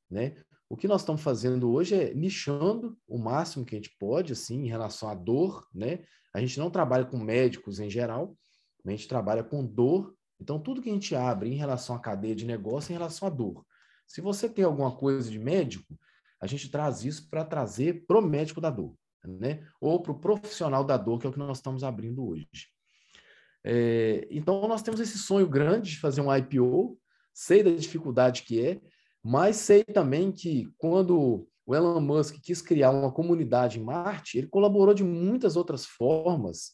né? O que nós estamos fazendo hoje é nichando o máximo que a gente pode, assim, em relação à dor, né? A gente não trabalha com médicos em geral, a gente trabalha com dor. Então, tudo que a gente abre em relação à cadeia de negócio é em relação à dor. Se você tem alguma coisa de médico, a gente traz isso para trazer para o médico da dor, né? Ou para o profissional da dor, que é o que nós estamos abrindo hoje. É, então, nós temos esse sonho grande de fazer um IPO, sei da dificuldade que é, mas sei também que quando o Elon Musk quis criar uma comunidade em Marte, ele colaborou de muitas outras formas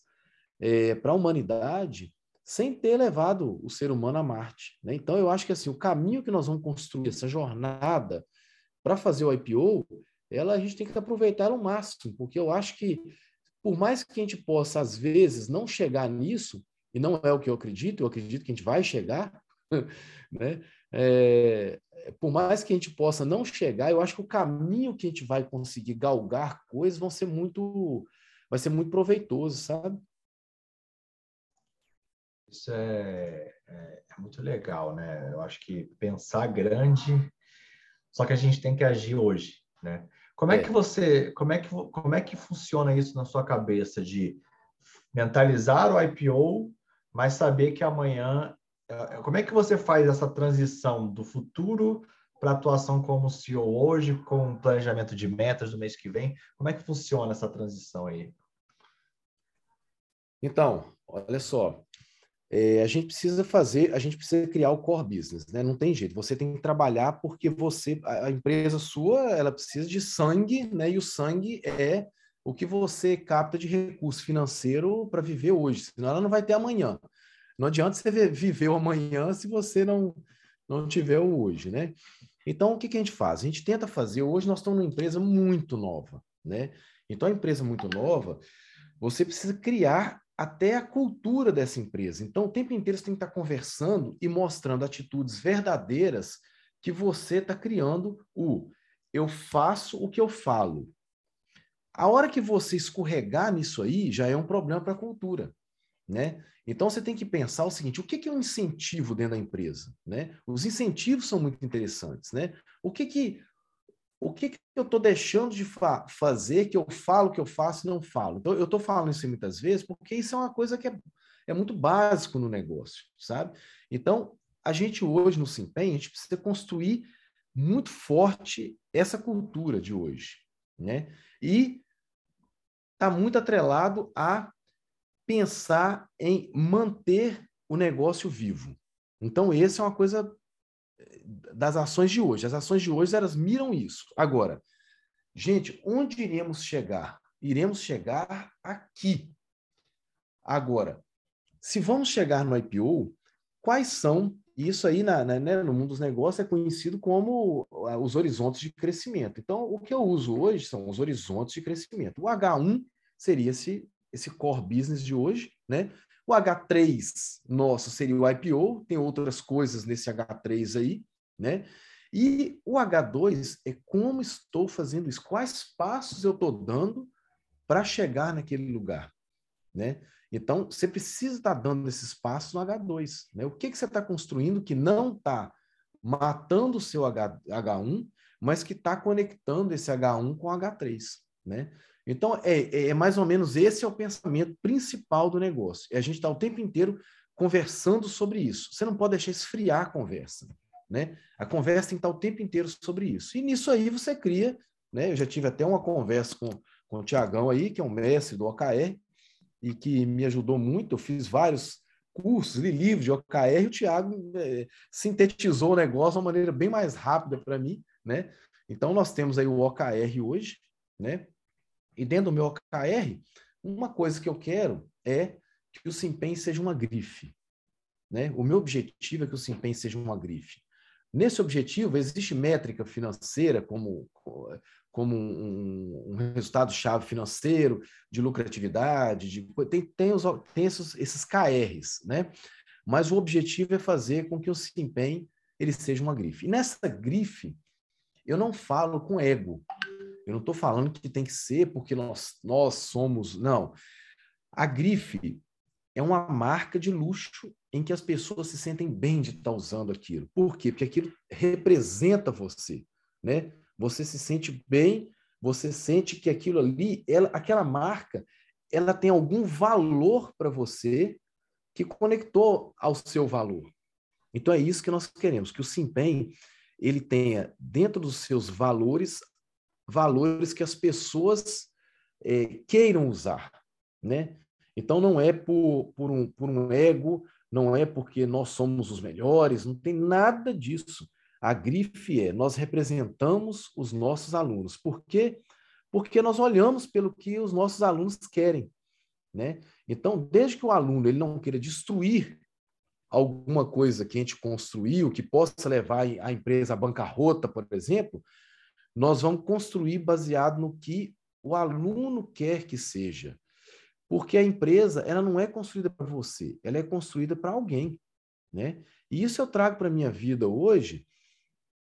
é, para a humanidade, sem ter levado o ser humano a Marte. Né? Então, eu acho que assim, o caminho que nós vamos construir, essa jornada para fazer o IPO, ela a gente tem que aproveitar ao máximo, porque eu acho que, por mais que a gente possa, às vezes, não chegar nisso, e não é o que eu acredito, eu acredito que a gente vai chegar, né? É, por mais que a gente possa não chegar, eu acho que o caminho que a gente vai conseguir galgar coisas vão ser muito, vai ser muito proveitoso, sabe? Isso é, é, é muito legal, né? Eu acho que pensar grande, só que a gente tem que agir hoje, né? Como é, é que você, como é que, como é que funciona isso na sua cabeça de mentalizar o IPO, mas saber que amanhã é, como é que você faz essa transição do futuro para atuação como CEO hoje, com planejamento de metas do mês que vem? Como é que funciona essa transição aí? Então, olha só, é, a gente precisa fazer, a gente precisa criar o core business, né? Não tem jeito. Você tem que trabalhar porque você, a, a empresa sua, ela precisa de sangue, né? E o sangue é o que você capta de recurso financeiro para viver hoje, senão ela não vai ter amanhã. Não adianta você viver o amanhã se você não, não tiver o hoje, né? Então, o que, que a gente faz? A gente tenta fazer, hoje nós estamos numa empresa muito nova, né? Então, a empresa muito nova, você precisa criar até a cultura dessa empresa. Então, o tempo inteiro você tem que estar conversando e mostrando atitudes verdadeiras que você está criando o eu faço o que eu falo. A hora que você escorregar nisso aí, já é um problema para a cultura, né? Então você tem que pensar o seguinte: o que é um incentivo dentro da empresa? Né? Os incentivos são muito interessantes. Né? O que, que, o que, que eu estou deixando de fa fazer que eu falo que eu faço e não falo? Então, eu estou falando isso muitas vezes porque isso é uma coisa que é, é muito básico no negócio, sabe? Então, a gente hoje no Simpen, a gente precisa construir muito forte essa cultura de hoje, né? E está muito atrelado a pensar em manter o negócio vivo. Então, essa é uma coisa eh, das ações de hoje. As ações de hoje, elas miram isso. Agora, gente, onde iremos chegar? Iremos chegar aqui. Agora, se vamos chegar no IPO, quais são, isso aí na, na, né, no mundo dos negócios é conhecido como ah, os horizontes de crescimento. Então, o que eu uso hoje são os horizontes de crescimento. O H1 seria esse esse core business de hoje, né? O H3 nosso seria o IPO, tem outras coisas nesse H3 aí, né? E o H2 é como estou fazendo isso, quais passos eu estou dando para chegar naquele lugar, né? Então, você precisa estar tá dando esses passos no H2, né? O que, que você está construindo que não está matando o seu H, H1, mas que está conectando esse H1 com o H3, né? Então, é, é, é mais ou menos esse é o pensamento principal do negócio. É a gente está o tempo inteiro conversando sobre isso. Você não pode deixar esfriar a conversa. Né? A conversa tem que estar o tempo inteiro sobre isso. E nisso aí você cria, né? Eu já tive até uma conversa com, com o Tiagão aí, que é um mestre do OKR, e que me ajudou muito. Eu fiz vários cursos, li livros de OKR, o Tiago é, sintetizou o negócio de uma maneira bem mais rápida para mim, né? Então nós temos aí o OKR hoje, né? E dentro do meu OKR, uma coisa que eu quero é que o Simpen seja uma grife. Né? O meu objetivo é que o Simpen seja uma grife. Nesse objetivo, existe métrica financeira como, como um, um resultado-chave financeiro, de lucratividade, de, tem, tem, os, tem esses, esses KRs, né? mas o objetivo é fazer com que o Simpen ele seja uma grife. E nessa grife, eu não falo com ego, eu não estou falando que tem que ser porque nós, nós somos. Não. A grife é uma marca de luxo em que as pessoas se sentem bem de estar usando aquilo. Por quê? Porque aquilo representa você, né? Você se sente bem, você sente que aquilo ali, ela, aquela marca, ela tem algum valor para você que conectou ao seu valor. Então é isso que nós queremos, que o Simpen ele tenha dentro dos seus valores valores que as pessoas é, queiram usar, né? Então não é por, por, um, por um ego, não é porque nós somos os melhores, não tem nada disso. A grife é nós representamos os nossos alunos. Por quê? Porque nós olhamos pelo que os nossos alunos querem, né? Então, desde que o aluno ele não queira destruir alguma coisa que a gente construiu, que possa levar a empresa à bancarrota, por exemplo, nós vamos construir baseado no que o aluno quer que seja. Porque a empresa, ela não é construída para você, ela é construída para alguém. né? E isso eu trago para minha vida hoje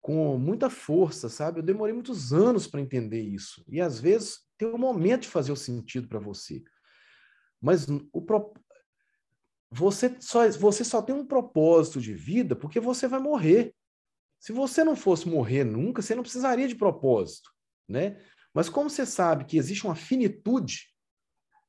com muita força, sabe? Eu demorei muitos anos para entender isso. E às vezes tem um momento de fazer o sentido para você. Mas o pro... você, só, você só tem um propósito de vida porque você vai morrer. Se você não fosse morrer nunca, você não precisaria de propósito, né? Mas como você sabe que existe uma finitude,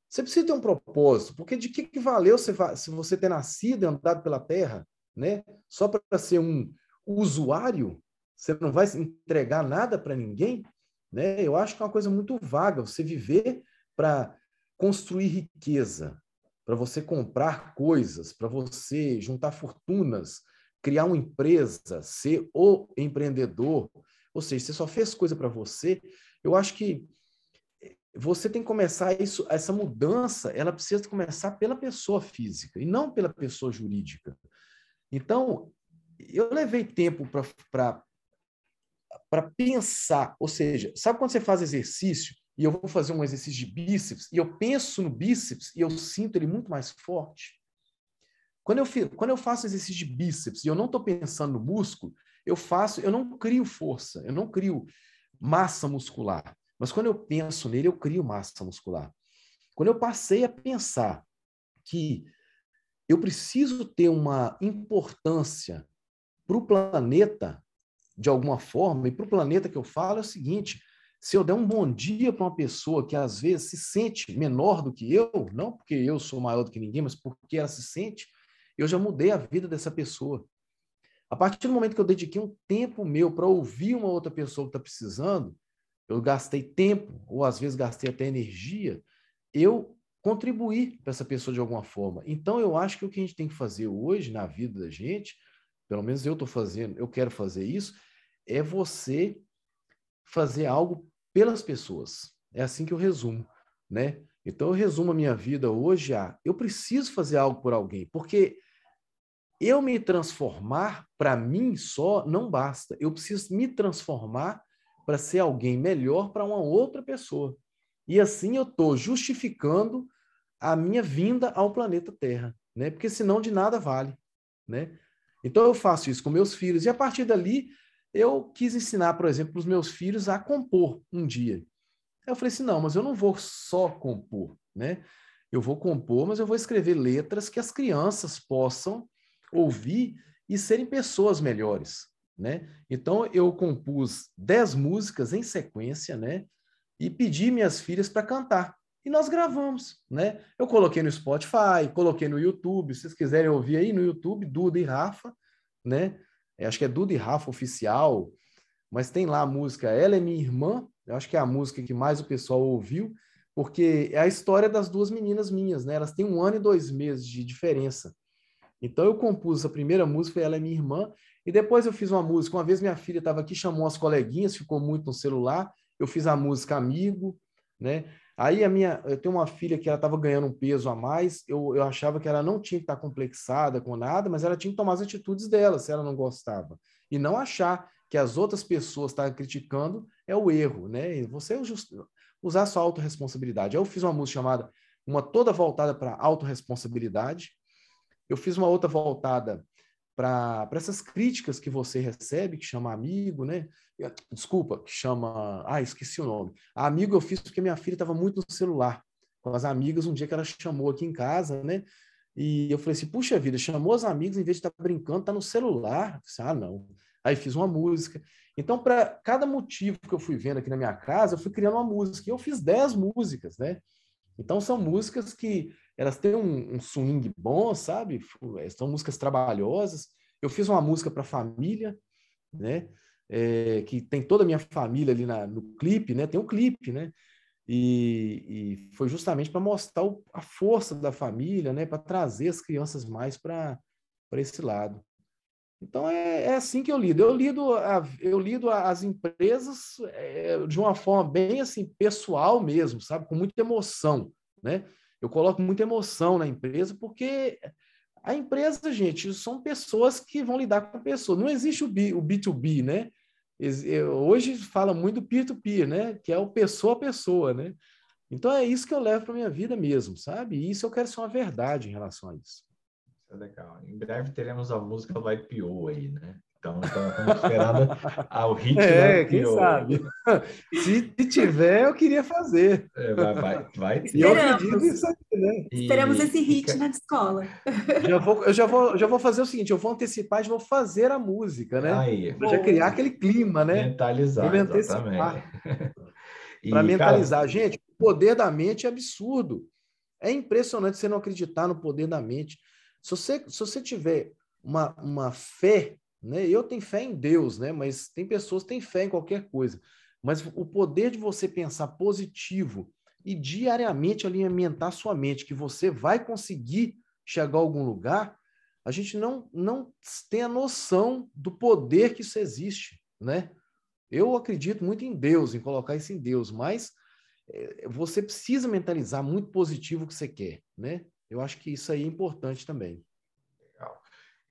você precisa ter um propósito, porque de que, que valeu se você ter nascido e andado pela Terra, né? Só para ser um usuário, você não vai entregar nada para ninguém, né? Eu acho que é uma coisa muito vaga você viver para construir riqueza, para você comprar coisas, para você juntar fortunas, criar uma empresa, ser o empreendedor, ou seja, você só fez coisa para você, eu acho que você tem que começar isso, essa mudança, ela precisa começar pela pessoa física e não pela pessoa jurídica. Então, eu levei tempo para pensar, ou seja, sabe quando você faz exercício e eu vou fazer um exercício de bíceps e eu penso no bíceps e eu sinto ele muito mais forte? Quando eu, quando eu faço exercício de bíceps e eu não estou pensando no músculo, eu faço, eu não crio força, eu não crio massa muscular. Mas quando eu penso nele, eu crio massa muscular. Quando eu passei a pensar que eu preciso ter uma importância para o planeta, de alguma forma, e para o planeta que eu falo é o seguinte: se eu der um bom dia para uma pessoa que às vezes se sente menor do que eu, não porque eu sou maior do que ninguém, mas porque ela se sente, eu já mudei a vida dessa pessoa. A partir do momento que eu dediquei um tempo meu para ouvir uma outra pessoa que está precisando, eu gastei tempo, ou às vezes gastei até energia, eu contribuí para essa pessoa de alguma forma. Então, eu acho que o que a gente tem que fazer hoje na vida da gente, pelo menos eu estou fazendo, eu quero fazer isso, é você fazer algo pelas pessoas. É assim que eu resumo, né? Então, eu resumo a minha vida hoje a eu preciso fazer algo por alguém, porque eu me transformar para mim só não basta. Eu preciso me transformar para ser alguém melhor para uma outra pessoa. E assim eu estou justificando a minha vinda ao planeta Terra, né? Porque senão de nada vale, né? Então eu faço isso com meus filhos e a partir dali eu quis ensinar, por exemplo, os meus filhos a compor um dia. Eu falei assim, não, mas eu não vou só compor, né? Eu vou compor, mas eu vou escrever letras que as crianças possam ouvir e serem pessoas melhores, né? Então eu compus dez músicas em sequência, né? E pedi minhas filhas para cantar. E nós gravamos, né? Eu coloquei no Spotify, coloquei no YouTube, se vocês quiserem ouvir aí no YouTube, Duda e Rafa, né? Eu acho que é Duda e Rafa oficial, mas tem lá a música Ela é minha irmã, eu acho que é a música que mais o pessoal ouviu, porque é a história das duas meninas minhas, né? Elas têm um ano e dois meses de diferença. Então eu compus a primeira música, Ela é minha irmã, e depois eu fiz uma música. Uma vez minha filha estava aqui, chamou as coleguinhas, ficou muito no celular. Eu fiz a música Amigo, né? Aí a minha, eu tenho uma filha que ela estava ganhando um peso a mais. Eu, eu achava que ela não tinha que estar complexada com nada, mas ela tinha que tomar as atitudes dela se ela não gostava e não achar que as outras pessoas estavam criticando é o erro, né? Você usar sua autorresponsabilidade. Eu fiz uma música chamada uma toda voltada para autorresponsabilidade. Eu fiz uma outra voltada para essas críticas que você recebe, que chama amigo, né? Desculpa, que chama. Ah, esqueci o nome. Amigo eu fiz porque minha filha estava muito no celular com as amigas um dia que ela chamou aqui em casa, né? E eu falei assim: puxa vida, chamou as amigas em vez de estar tá brincando, está no celular. ah, não. Aí fiz uma música. Então, para cada motivo que eu fui vendo aqui na minha casa, eu fui criando uma música. E eu fiz dez músicas, né? Então, são músicas que elas têm um, um swing bom, sabe? É, são músicas trabalhosas. Eu fiz uma música para família, né? É, que tem toda a minha família ali na, no clipe, né? Tem um clipe, né? E, e foi justamente para mostrar o, a força da família, né? Para trazer as crianças mais para esse lado. Então é, é, assim que eu lido. Eu lido, a, eu lido as empresas é, de uma forma bem assim pessoal mesmo, sabe, com muita emoção, né? Eu coloco muita emoção na empresa, porque a empresa, gente, são pessoas que vão lidar com pessoas. Não existe o, B, o B2B, né? Hoje fala muito do peer-to-peer, né? Que é o pessoa a pessoa, né? Então é isso que eu levo para minha vida mesmo, sabe? E isso eu quero ser uma verdade em relação a isso. é legal. Em breve teremos a música do IPO aí, né? Então, estamos esperando o hit é, quem sabe. se, se, tiver, eu queria fazer. É, vai, vai, vai ter. Esperamos, isso aí, né? Esperamos esse hit e... na escola. Já vou, eu já vou, já vou fazer o seguinte, eu vou antecipar e vou fazer a música, né? Aí. Pra já criar aquele clima, né? Mentalizar, Para mentalizar. Cara... Gente, o poder da mente é absurdo. É impressionante você não acreditar no poder da mente. Se você, se você tiver uma, uma fé né? Eu tenho fé em Deus, né? mas tem pessoas que têm fé em qualquer coisa. Mas o poder de você pensar positivo e diariamente alimentar sua mente, que você vai conseguir chegar a algum lugar, a gente não, não tem a noção do poder que isso existe, né? Eu acredito muito em Deus, em colocar isso em Deus, mas é, você precisa mentalizar muito positivo o que você quer, né? Eu acho que isso aí é importante também.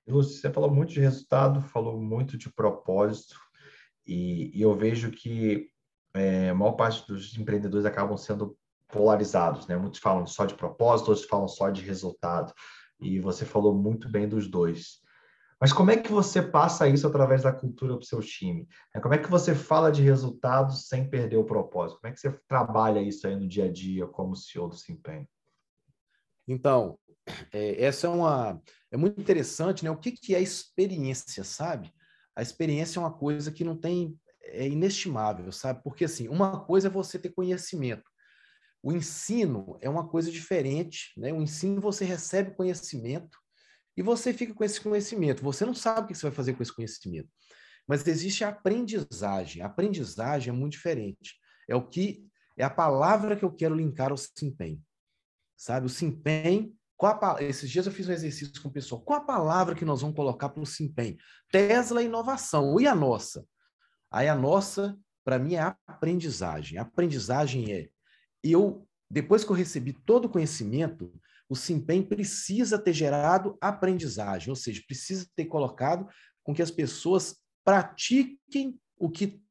Lúcio, você falou muito de resultado, falou muito de propósito, e, e eu vejo que é, a maior parte dos empreendedores acabam sendo polarizados, né? Muitos falam só de propósito, outros falam só de resultado, e você falou muito bem dos dois. Mas como é que você passa isso através da cultura do seu time? É, como é que você fala de resultados sem perder o propósito? Como é que você trabalha isso aí no dia a dia como CEO do Simpen? Então, é, essa é uma é muito interessante, né? O que, que é experiência, sabe? A experiência é uma coisa que não tem é inestimável, sabe? Porque assim, uma coisa é você ter conhecimento. O ensino é uma coisa diferente, né? O ensino você recebe conhecimento e você fica com esse conhecimento. Você não sabe o que você vai fazer com esse conhecimento. Mas existe a aprendizagem. A aprendizagem é muito diferente. É o que é a palavra que eu quero linkar ao Simpen. Sabe? O Simpen qual esses dias eu fiz um exercício com o pessoal. Qual a palavra que nós vamos colocar para o Simpen? Tesla inovação. E a nossa? Aí a nossa, para mim, é aprendizagem. Aprendizagem é eu, depois que eu recebi todo o conhecimento, o Simpen precisa ter gerado aprendizagem, ou seja, precisa ter colocado com que as pessoas pratiquem o que,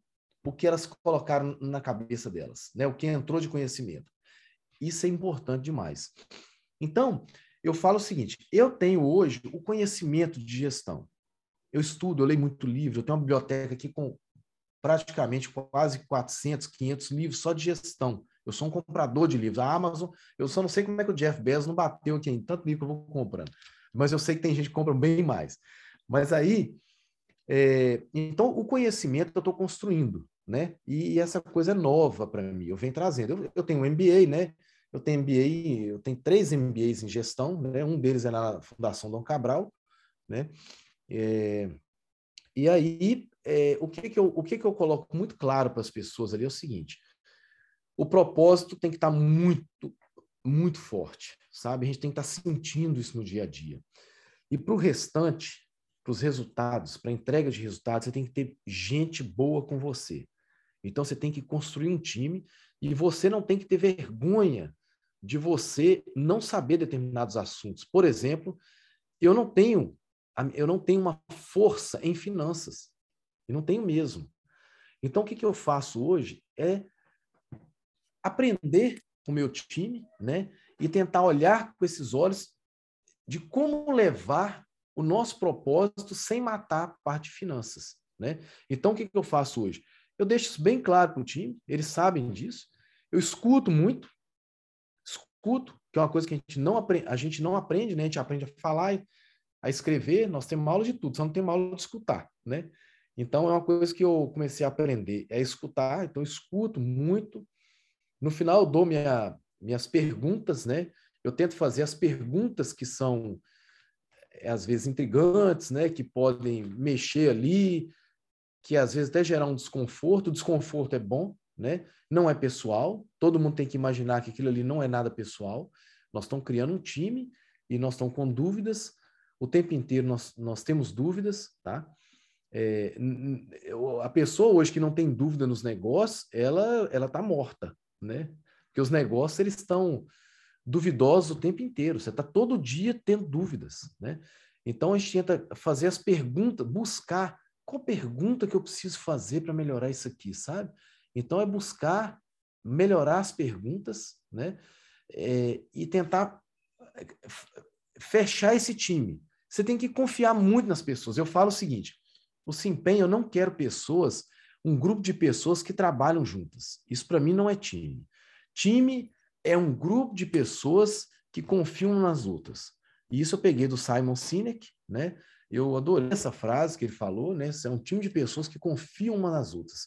o que elas colocaram na cabeça delas, né? o que entrou de conhecimento. Isso é importante demais. Então, eu falo o seguinte: eu tenho hoje o conhecimento de gestão. Eu estudo, eu leio muito livro, eu tenho uma biblioteca aqui com praticamente quase 400, 500 livros só de gestão. Eu sou um comprador de livros. A Amazon, eu só não sei como é que o Jeff Bezos não bateu aqui em tanto livro que eu vou comprando. Mas eu sei que tem gente que compra bem mais. Mas aí, é, então, o conhecimento eu estou construindo, né? E, essa coisa é nova para mim. Eu venho trazendo. Eu, eu tenho um MBA, né? Eu tenho MBA, eu tenho três MBAs em gestão, né? Um deles é na Fundação Dom Cabral, né? É, e aí, é, o, que, que, eu, o que, que eu coloco muito claro para as pessoas ali é o seguinte: o propósito tem que estar tá muito, muito forte, sabe? A gente tem que estar tá sentindo isso no dia a dia. E para o restante, para os resultados, para a entrega de resultados, você tem que ter gente boa com você. Então, você tem que construir um time e você não tem que ter vergonha de você não saber determinados assuntos. Por exemplo, eu não tenho eu não tenho uma força em finanças. Eu não tenho mesmo. Então, o que, que eu faço hoje é aprender com o meu time, né? E tentar olhar com esses olhos de como levar o nosso propósito sem matar a parte de finanças, né? Então, o que, que eu faço hoje? Eu deixo isso bem claro para o time, eles sabem disso. Eu escuto muito, escuto, que é uma coisa que a gente não aprende, a gente não aprende, né? A gente aprende a falar, a escrever, nós temos aula de tudo, só não temos aula de escutar, né? Então é uma coisa que eu comecei a aprender, é escutar, então escuto muito. No final eu dou minha, minhas perguntas, né? Eu tento fazer as perguntas que são eh, às vezes intrigantes, né, que podem mexer ali, que às vezes até gerar um desconforto. O desconforto é bom, né? Não é pessoal, todo mundo tem que imaginar que aquilo ali não é nada pessoal. Nós estamos criando um time e nós estamos com dúvidas. O tempo inteiro nós, nós temos dúvidas, tá? É, a pessoa hoje que não tem dúvida nos negócios, ela ela está morta, né? Porque os negócios eles estão duvidosos o tempo inteiro. Você está todo dia tendo dúvidas, né? Então a gente tenta fazer as perguntas, buscar qual pergunta que eu preciso fazer para melhorar isso aqui, sabe? Então, é buscar melhorar as perguntas, né? É, e tentar fechar esse time. Você tem que confiar muito nas pessoas. Eu falo o seguinte: o Simpen, eu não quero pessoas, um grupo de pessoas que trabalham juntas. Isso para mim não é time. Time é um grupo de pessoas que confiam nas outras. E isso eu peguei do Simon Sinek, né? Eu adorei essa frase que ele falou, né? É um time de pessoas que confiam umas nas outras.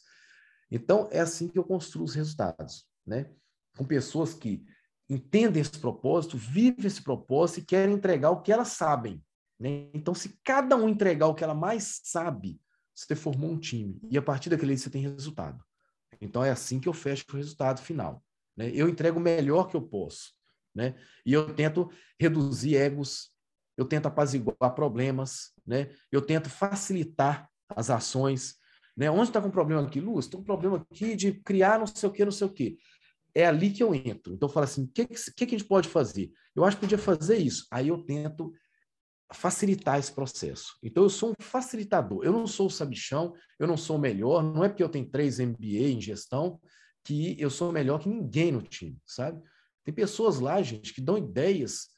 Então, é assim que eu construo os resultados, né? Com pessoas que entendem esse propósito, vivem esse propósito e querem entregar o que elas sabem. Né? Então, se cada um entregar o que ela mais sabe, você formou um time. E a partir daquele você tem resultado. Então, é assim que eu fecho o resultado final. Né? Eu entrego o melhor que eu posso. Né? E eu tento reduzir egos, eu tento apaziguar problemas, né? eu tento facilitar as ações. Né? Onde está com problema aqui, Luz? Estou com problema aqui de criar não sei o que, não sei o que é ali que eu entro. Então, eu falo assim: o que, que, a gente pode fazer? Eu acho que podia fazer isso. Aí eu tento facilitar esse processo. Então, eu sou um facilitador. Eu não sou o sabichão, eu não sou o melhor. Não é porque eu tenho três MBA em gestão que eu sou melhor que ninguém no time, sabe? Tem pessoas lá, gente, que dão ideias,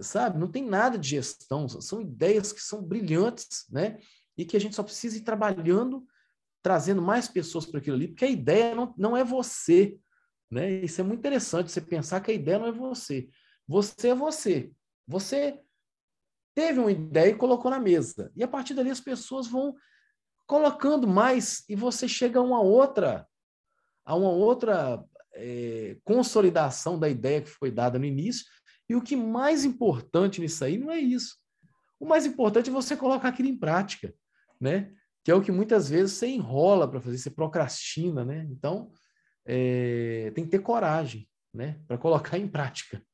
sabe? Não tem nada de gestão, são ideias que são brilhantes, né? E que a gente só precisa ir trabalhando, trazendo mais pessoas para aquilo ali, porque a ideia não, não é você, né? Isso é muito interessante, você pensar que a ideia não é você. Você é você. Você teve uma ideia e colocou na mesa. E a partir dali as pessoas vão colocando mais e você chega a uma outra a uma outra é, consolidação da ideia que foi dada no início. E o que mais importante nisso aí não é isso. O mais importante é você colocar aquilo em prática, né? Que é o que muitas vezes você enrola para fazer, você procrastina, né? Então, é, tem que ter coragem, né, para colocar em prática.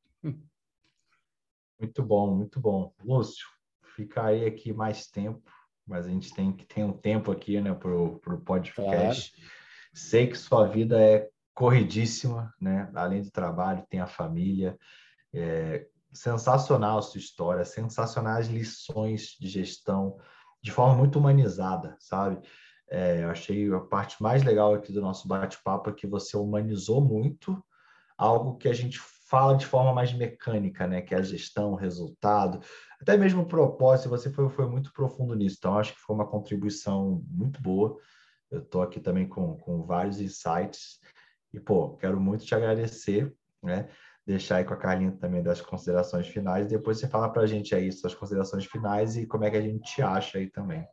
Muito bom, muito bom. Lúcio, ficarei aqui mais tempo, mas a gente tem que ter um tempo aqui, né, para o podcast. Claro. Sei que sua vida é corridíssima, né? Além do trabalho, tem a família. É sensacional a sua história, sensacionais lições de gestão, de forma muito humanizada, sabe? É, eu achei a parte mais legal aqui do nosso bate-papo é que você humanizou muito algo que a gente fala de forma mais mecânica, né? Que é a gestão, o resultado, até mesmo o propósito. Você foi, foi muito profundo nisso. Então, acho que foi uma contribuição muito boa. Eu estou aqui também com, com vários insights. E, pô, quero muito te agradecer, né? Deixar aí com a Carlinha também das considerações finais. Depois você fala para a gente aí suas considerações finais e como é que a gente te acha aí também.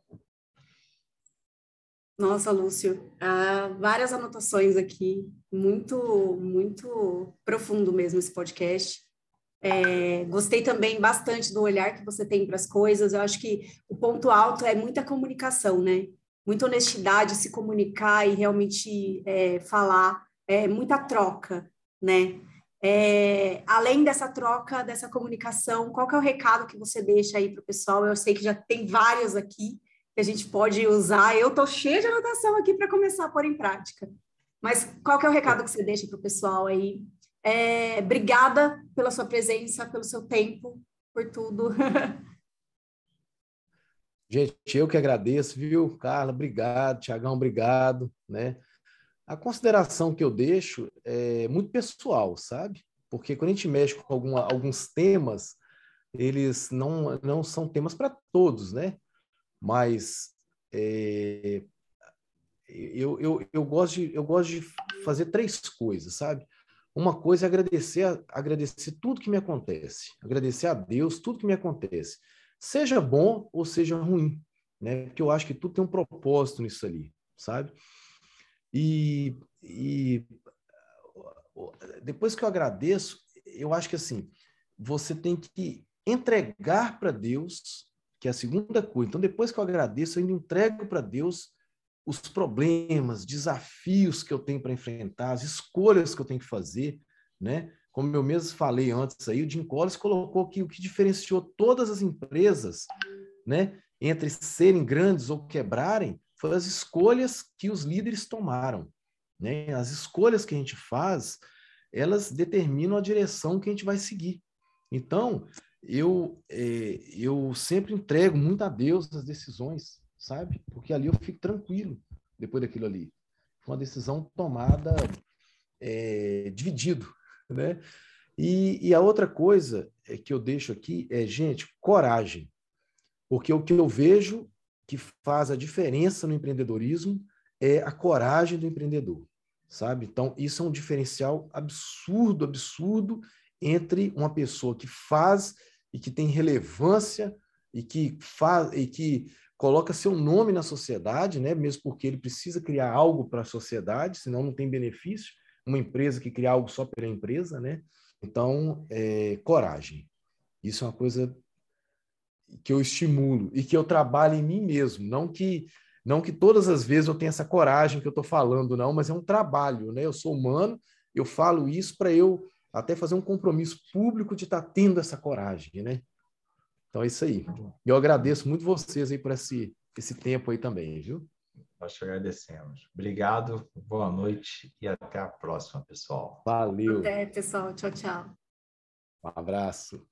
Nossa, Lúcio, ah, várias anotações aqui, muito, muito profundo mesmo esse podcast. É, gostei também bastante do olhar que você tem para as coisas. Eu acho que o ponto alto é muita comunicação, né? Muita honestidade, se comunicar e realmente é, falar, é, muita troca, né? É, além dessa troca, dessa comunicação, qual que é o recado que você deixa aí para o pessoal? Eu sei que já tem vários aqui, que a gente pode usar. Eu estou cheia de anotação aqui para começar a pôr em prática. Mas qual que é o recado que você deixa para o pessoal aí? É, obrigada pela sua presença, pelo seu tempo, por tudo. Gente, eu que agradeço, viu, Carla? Obrigado, Tiagão, obrigado, né? A consideração que eu deixo é muito pessoal, sabe? Porque quando a gente mexe com alguma, alguns temas, eles não, não são temas para todos, né? mas é, eu, eu, eu, gosto de, eu gosto de fazer três coisas, sabe? Uma coisa é agradecer, agradecer tudo que me acontece, agradecer a Deus tudo que me acontece, seja bom ou seja ruim, né? Porque eu acho que tudo tem um propósito nisso ali, sabe? E, e depois que eu agradeço, eu acho que assim, você tem que entregar para Deus que é a segunda coisa. Então, depois que eu agradeço, eu ainda entrego para Deus os problemas, desafios que eu tenho para enfrentar, as escolhas que eu tenho que fazer, né? Como eu mesmo falei antes aí, o Jim Collins colocou que o que diferenciou todas as empresas, né, entre serem grandes ou quebrarem, foram as escolhas que os líderes tomaram, né? As escolhas que a gente faz, elas determinam a direção que a gente vai seguir. Então, eu, é, eu sempre entrego muito a Deus as decisões, sabe? Porque ali eu fico tranquilo depois daquilo ali. Foi uma decisão tomada é, dividido, né? E, e a outra coisa é que eu deixo aqui é, gente, coragem. Porque o que eu vejo que faz a diferença no empreendedorismo é a coragem do empreendedor, sabe? Então, isso é um diferencial absurdo, absurdo entre uma pessoa que faz e que tem relevância e que faz e que coloca seu nome na sociedade, né? Mesmo porque ele precisa criar algo para a sociedade, senão não tem benefício. Uma empresa que cria algo só pela empresa, né? Então, é, coragem. Isso é uma coisa que eu estimulo e que eu trabalho em mim mesmo. Não que não que todas as vezes eu tenha essa coragem que eu estou falando, não, mas é um trabalho, né? Eu sou humano, eu falo isso para eu até fazer um compromisso público de estar tá tendo essa coragem, né? Então é isso aí. E eu agradeço muito vocês aí por esse, esse tempo aí também, viu? Nós te agradecemos. Obrigado, boa noite e até a próxima, pessoal. Valeu. Até, pessoal. Tchau, tchau. Um abraço.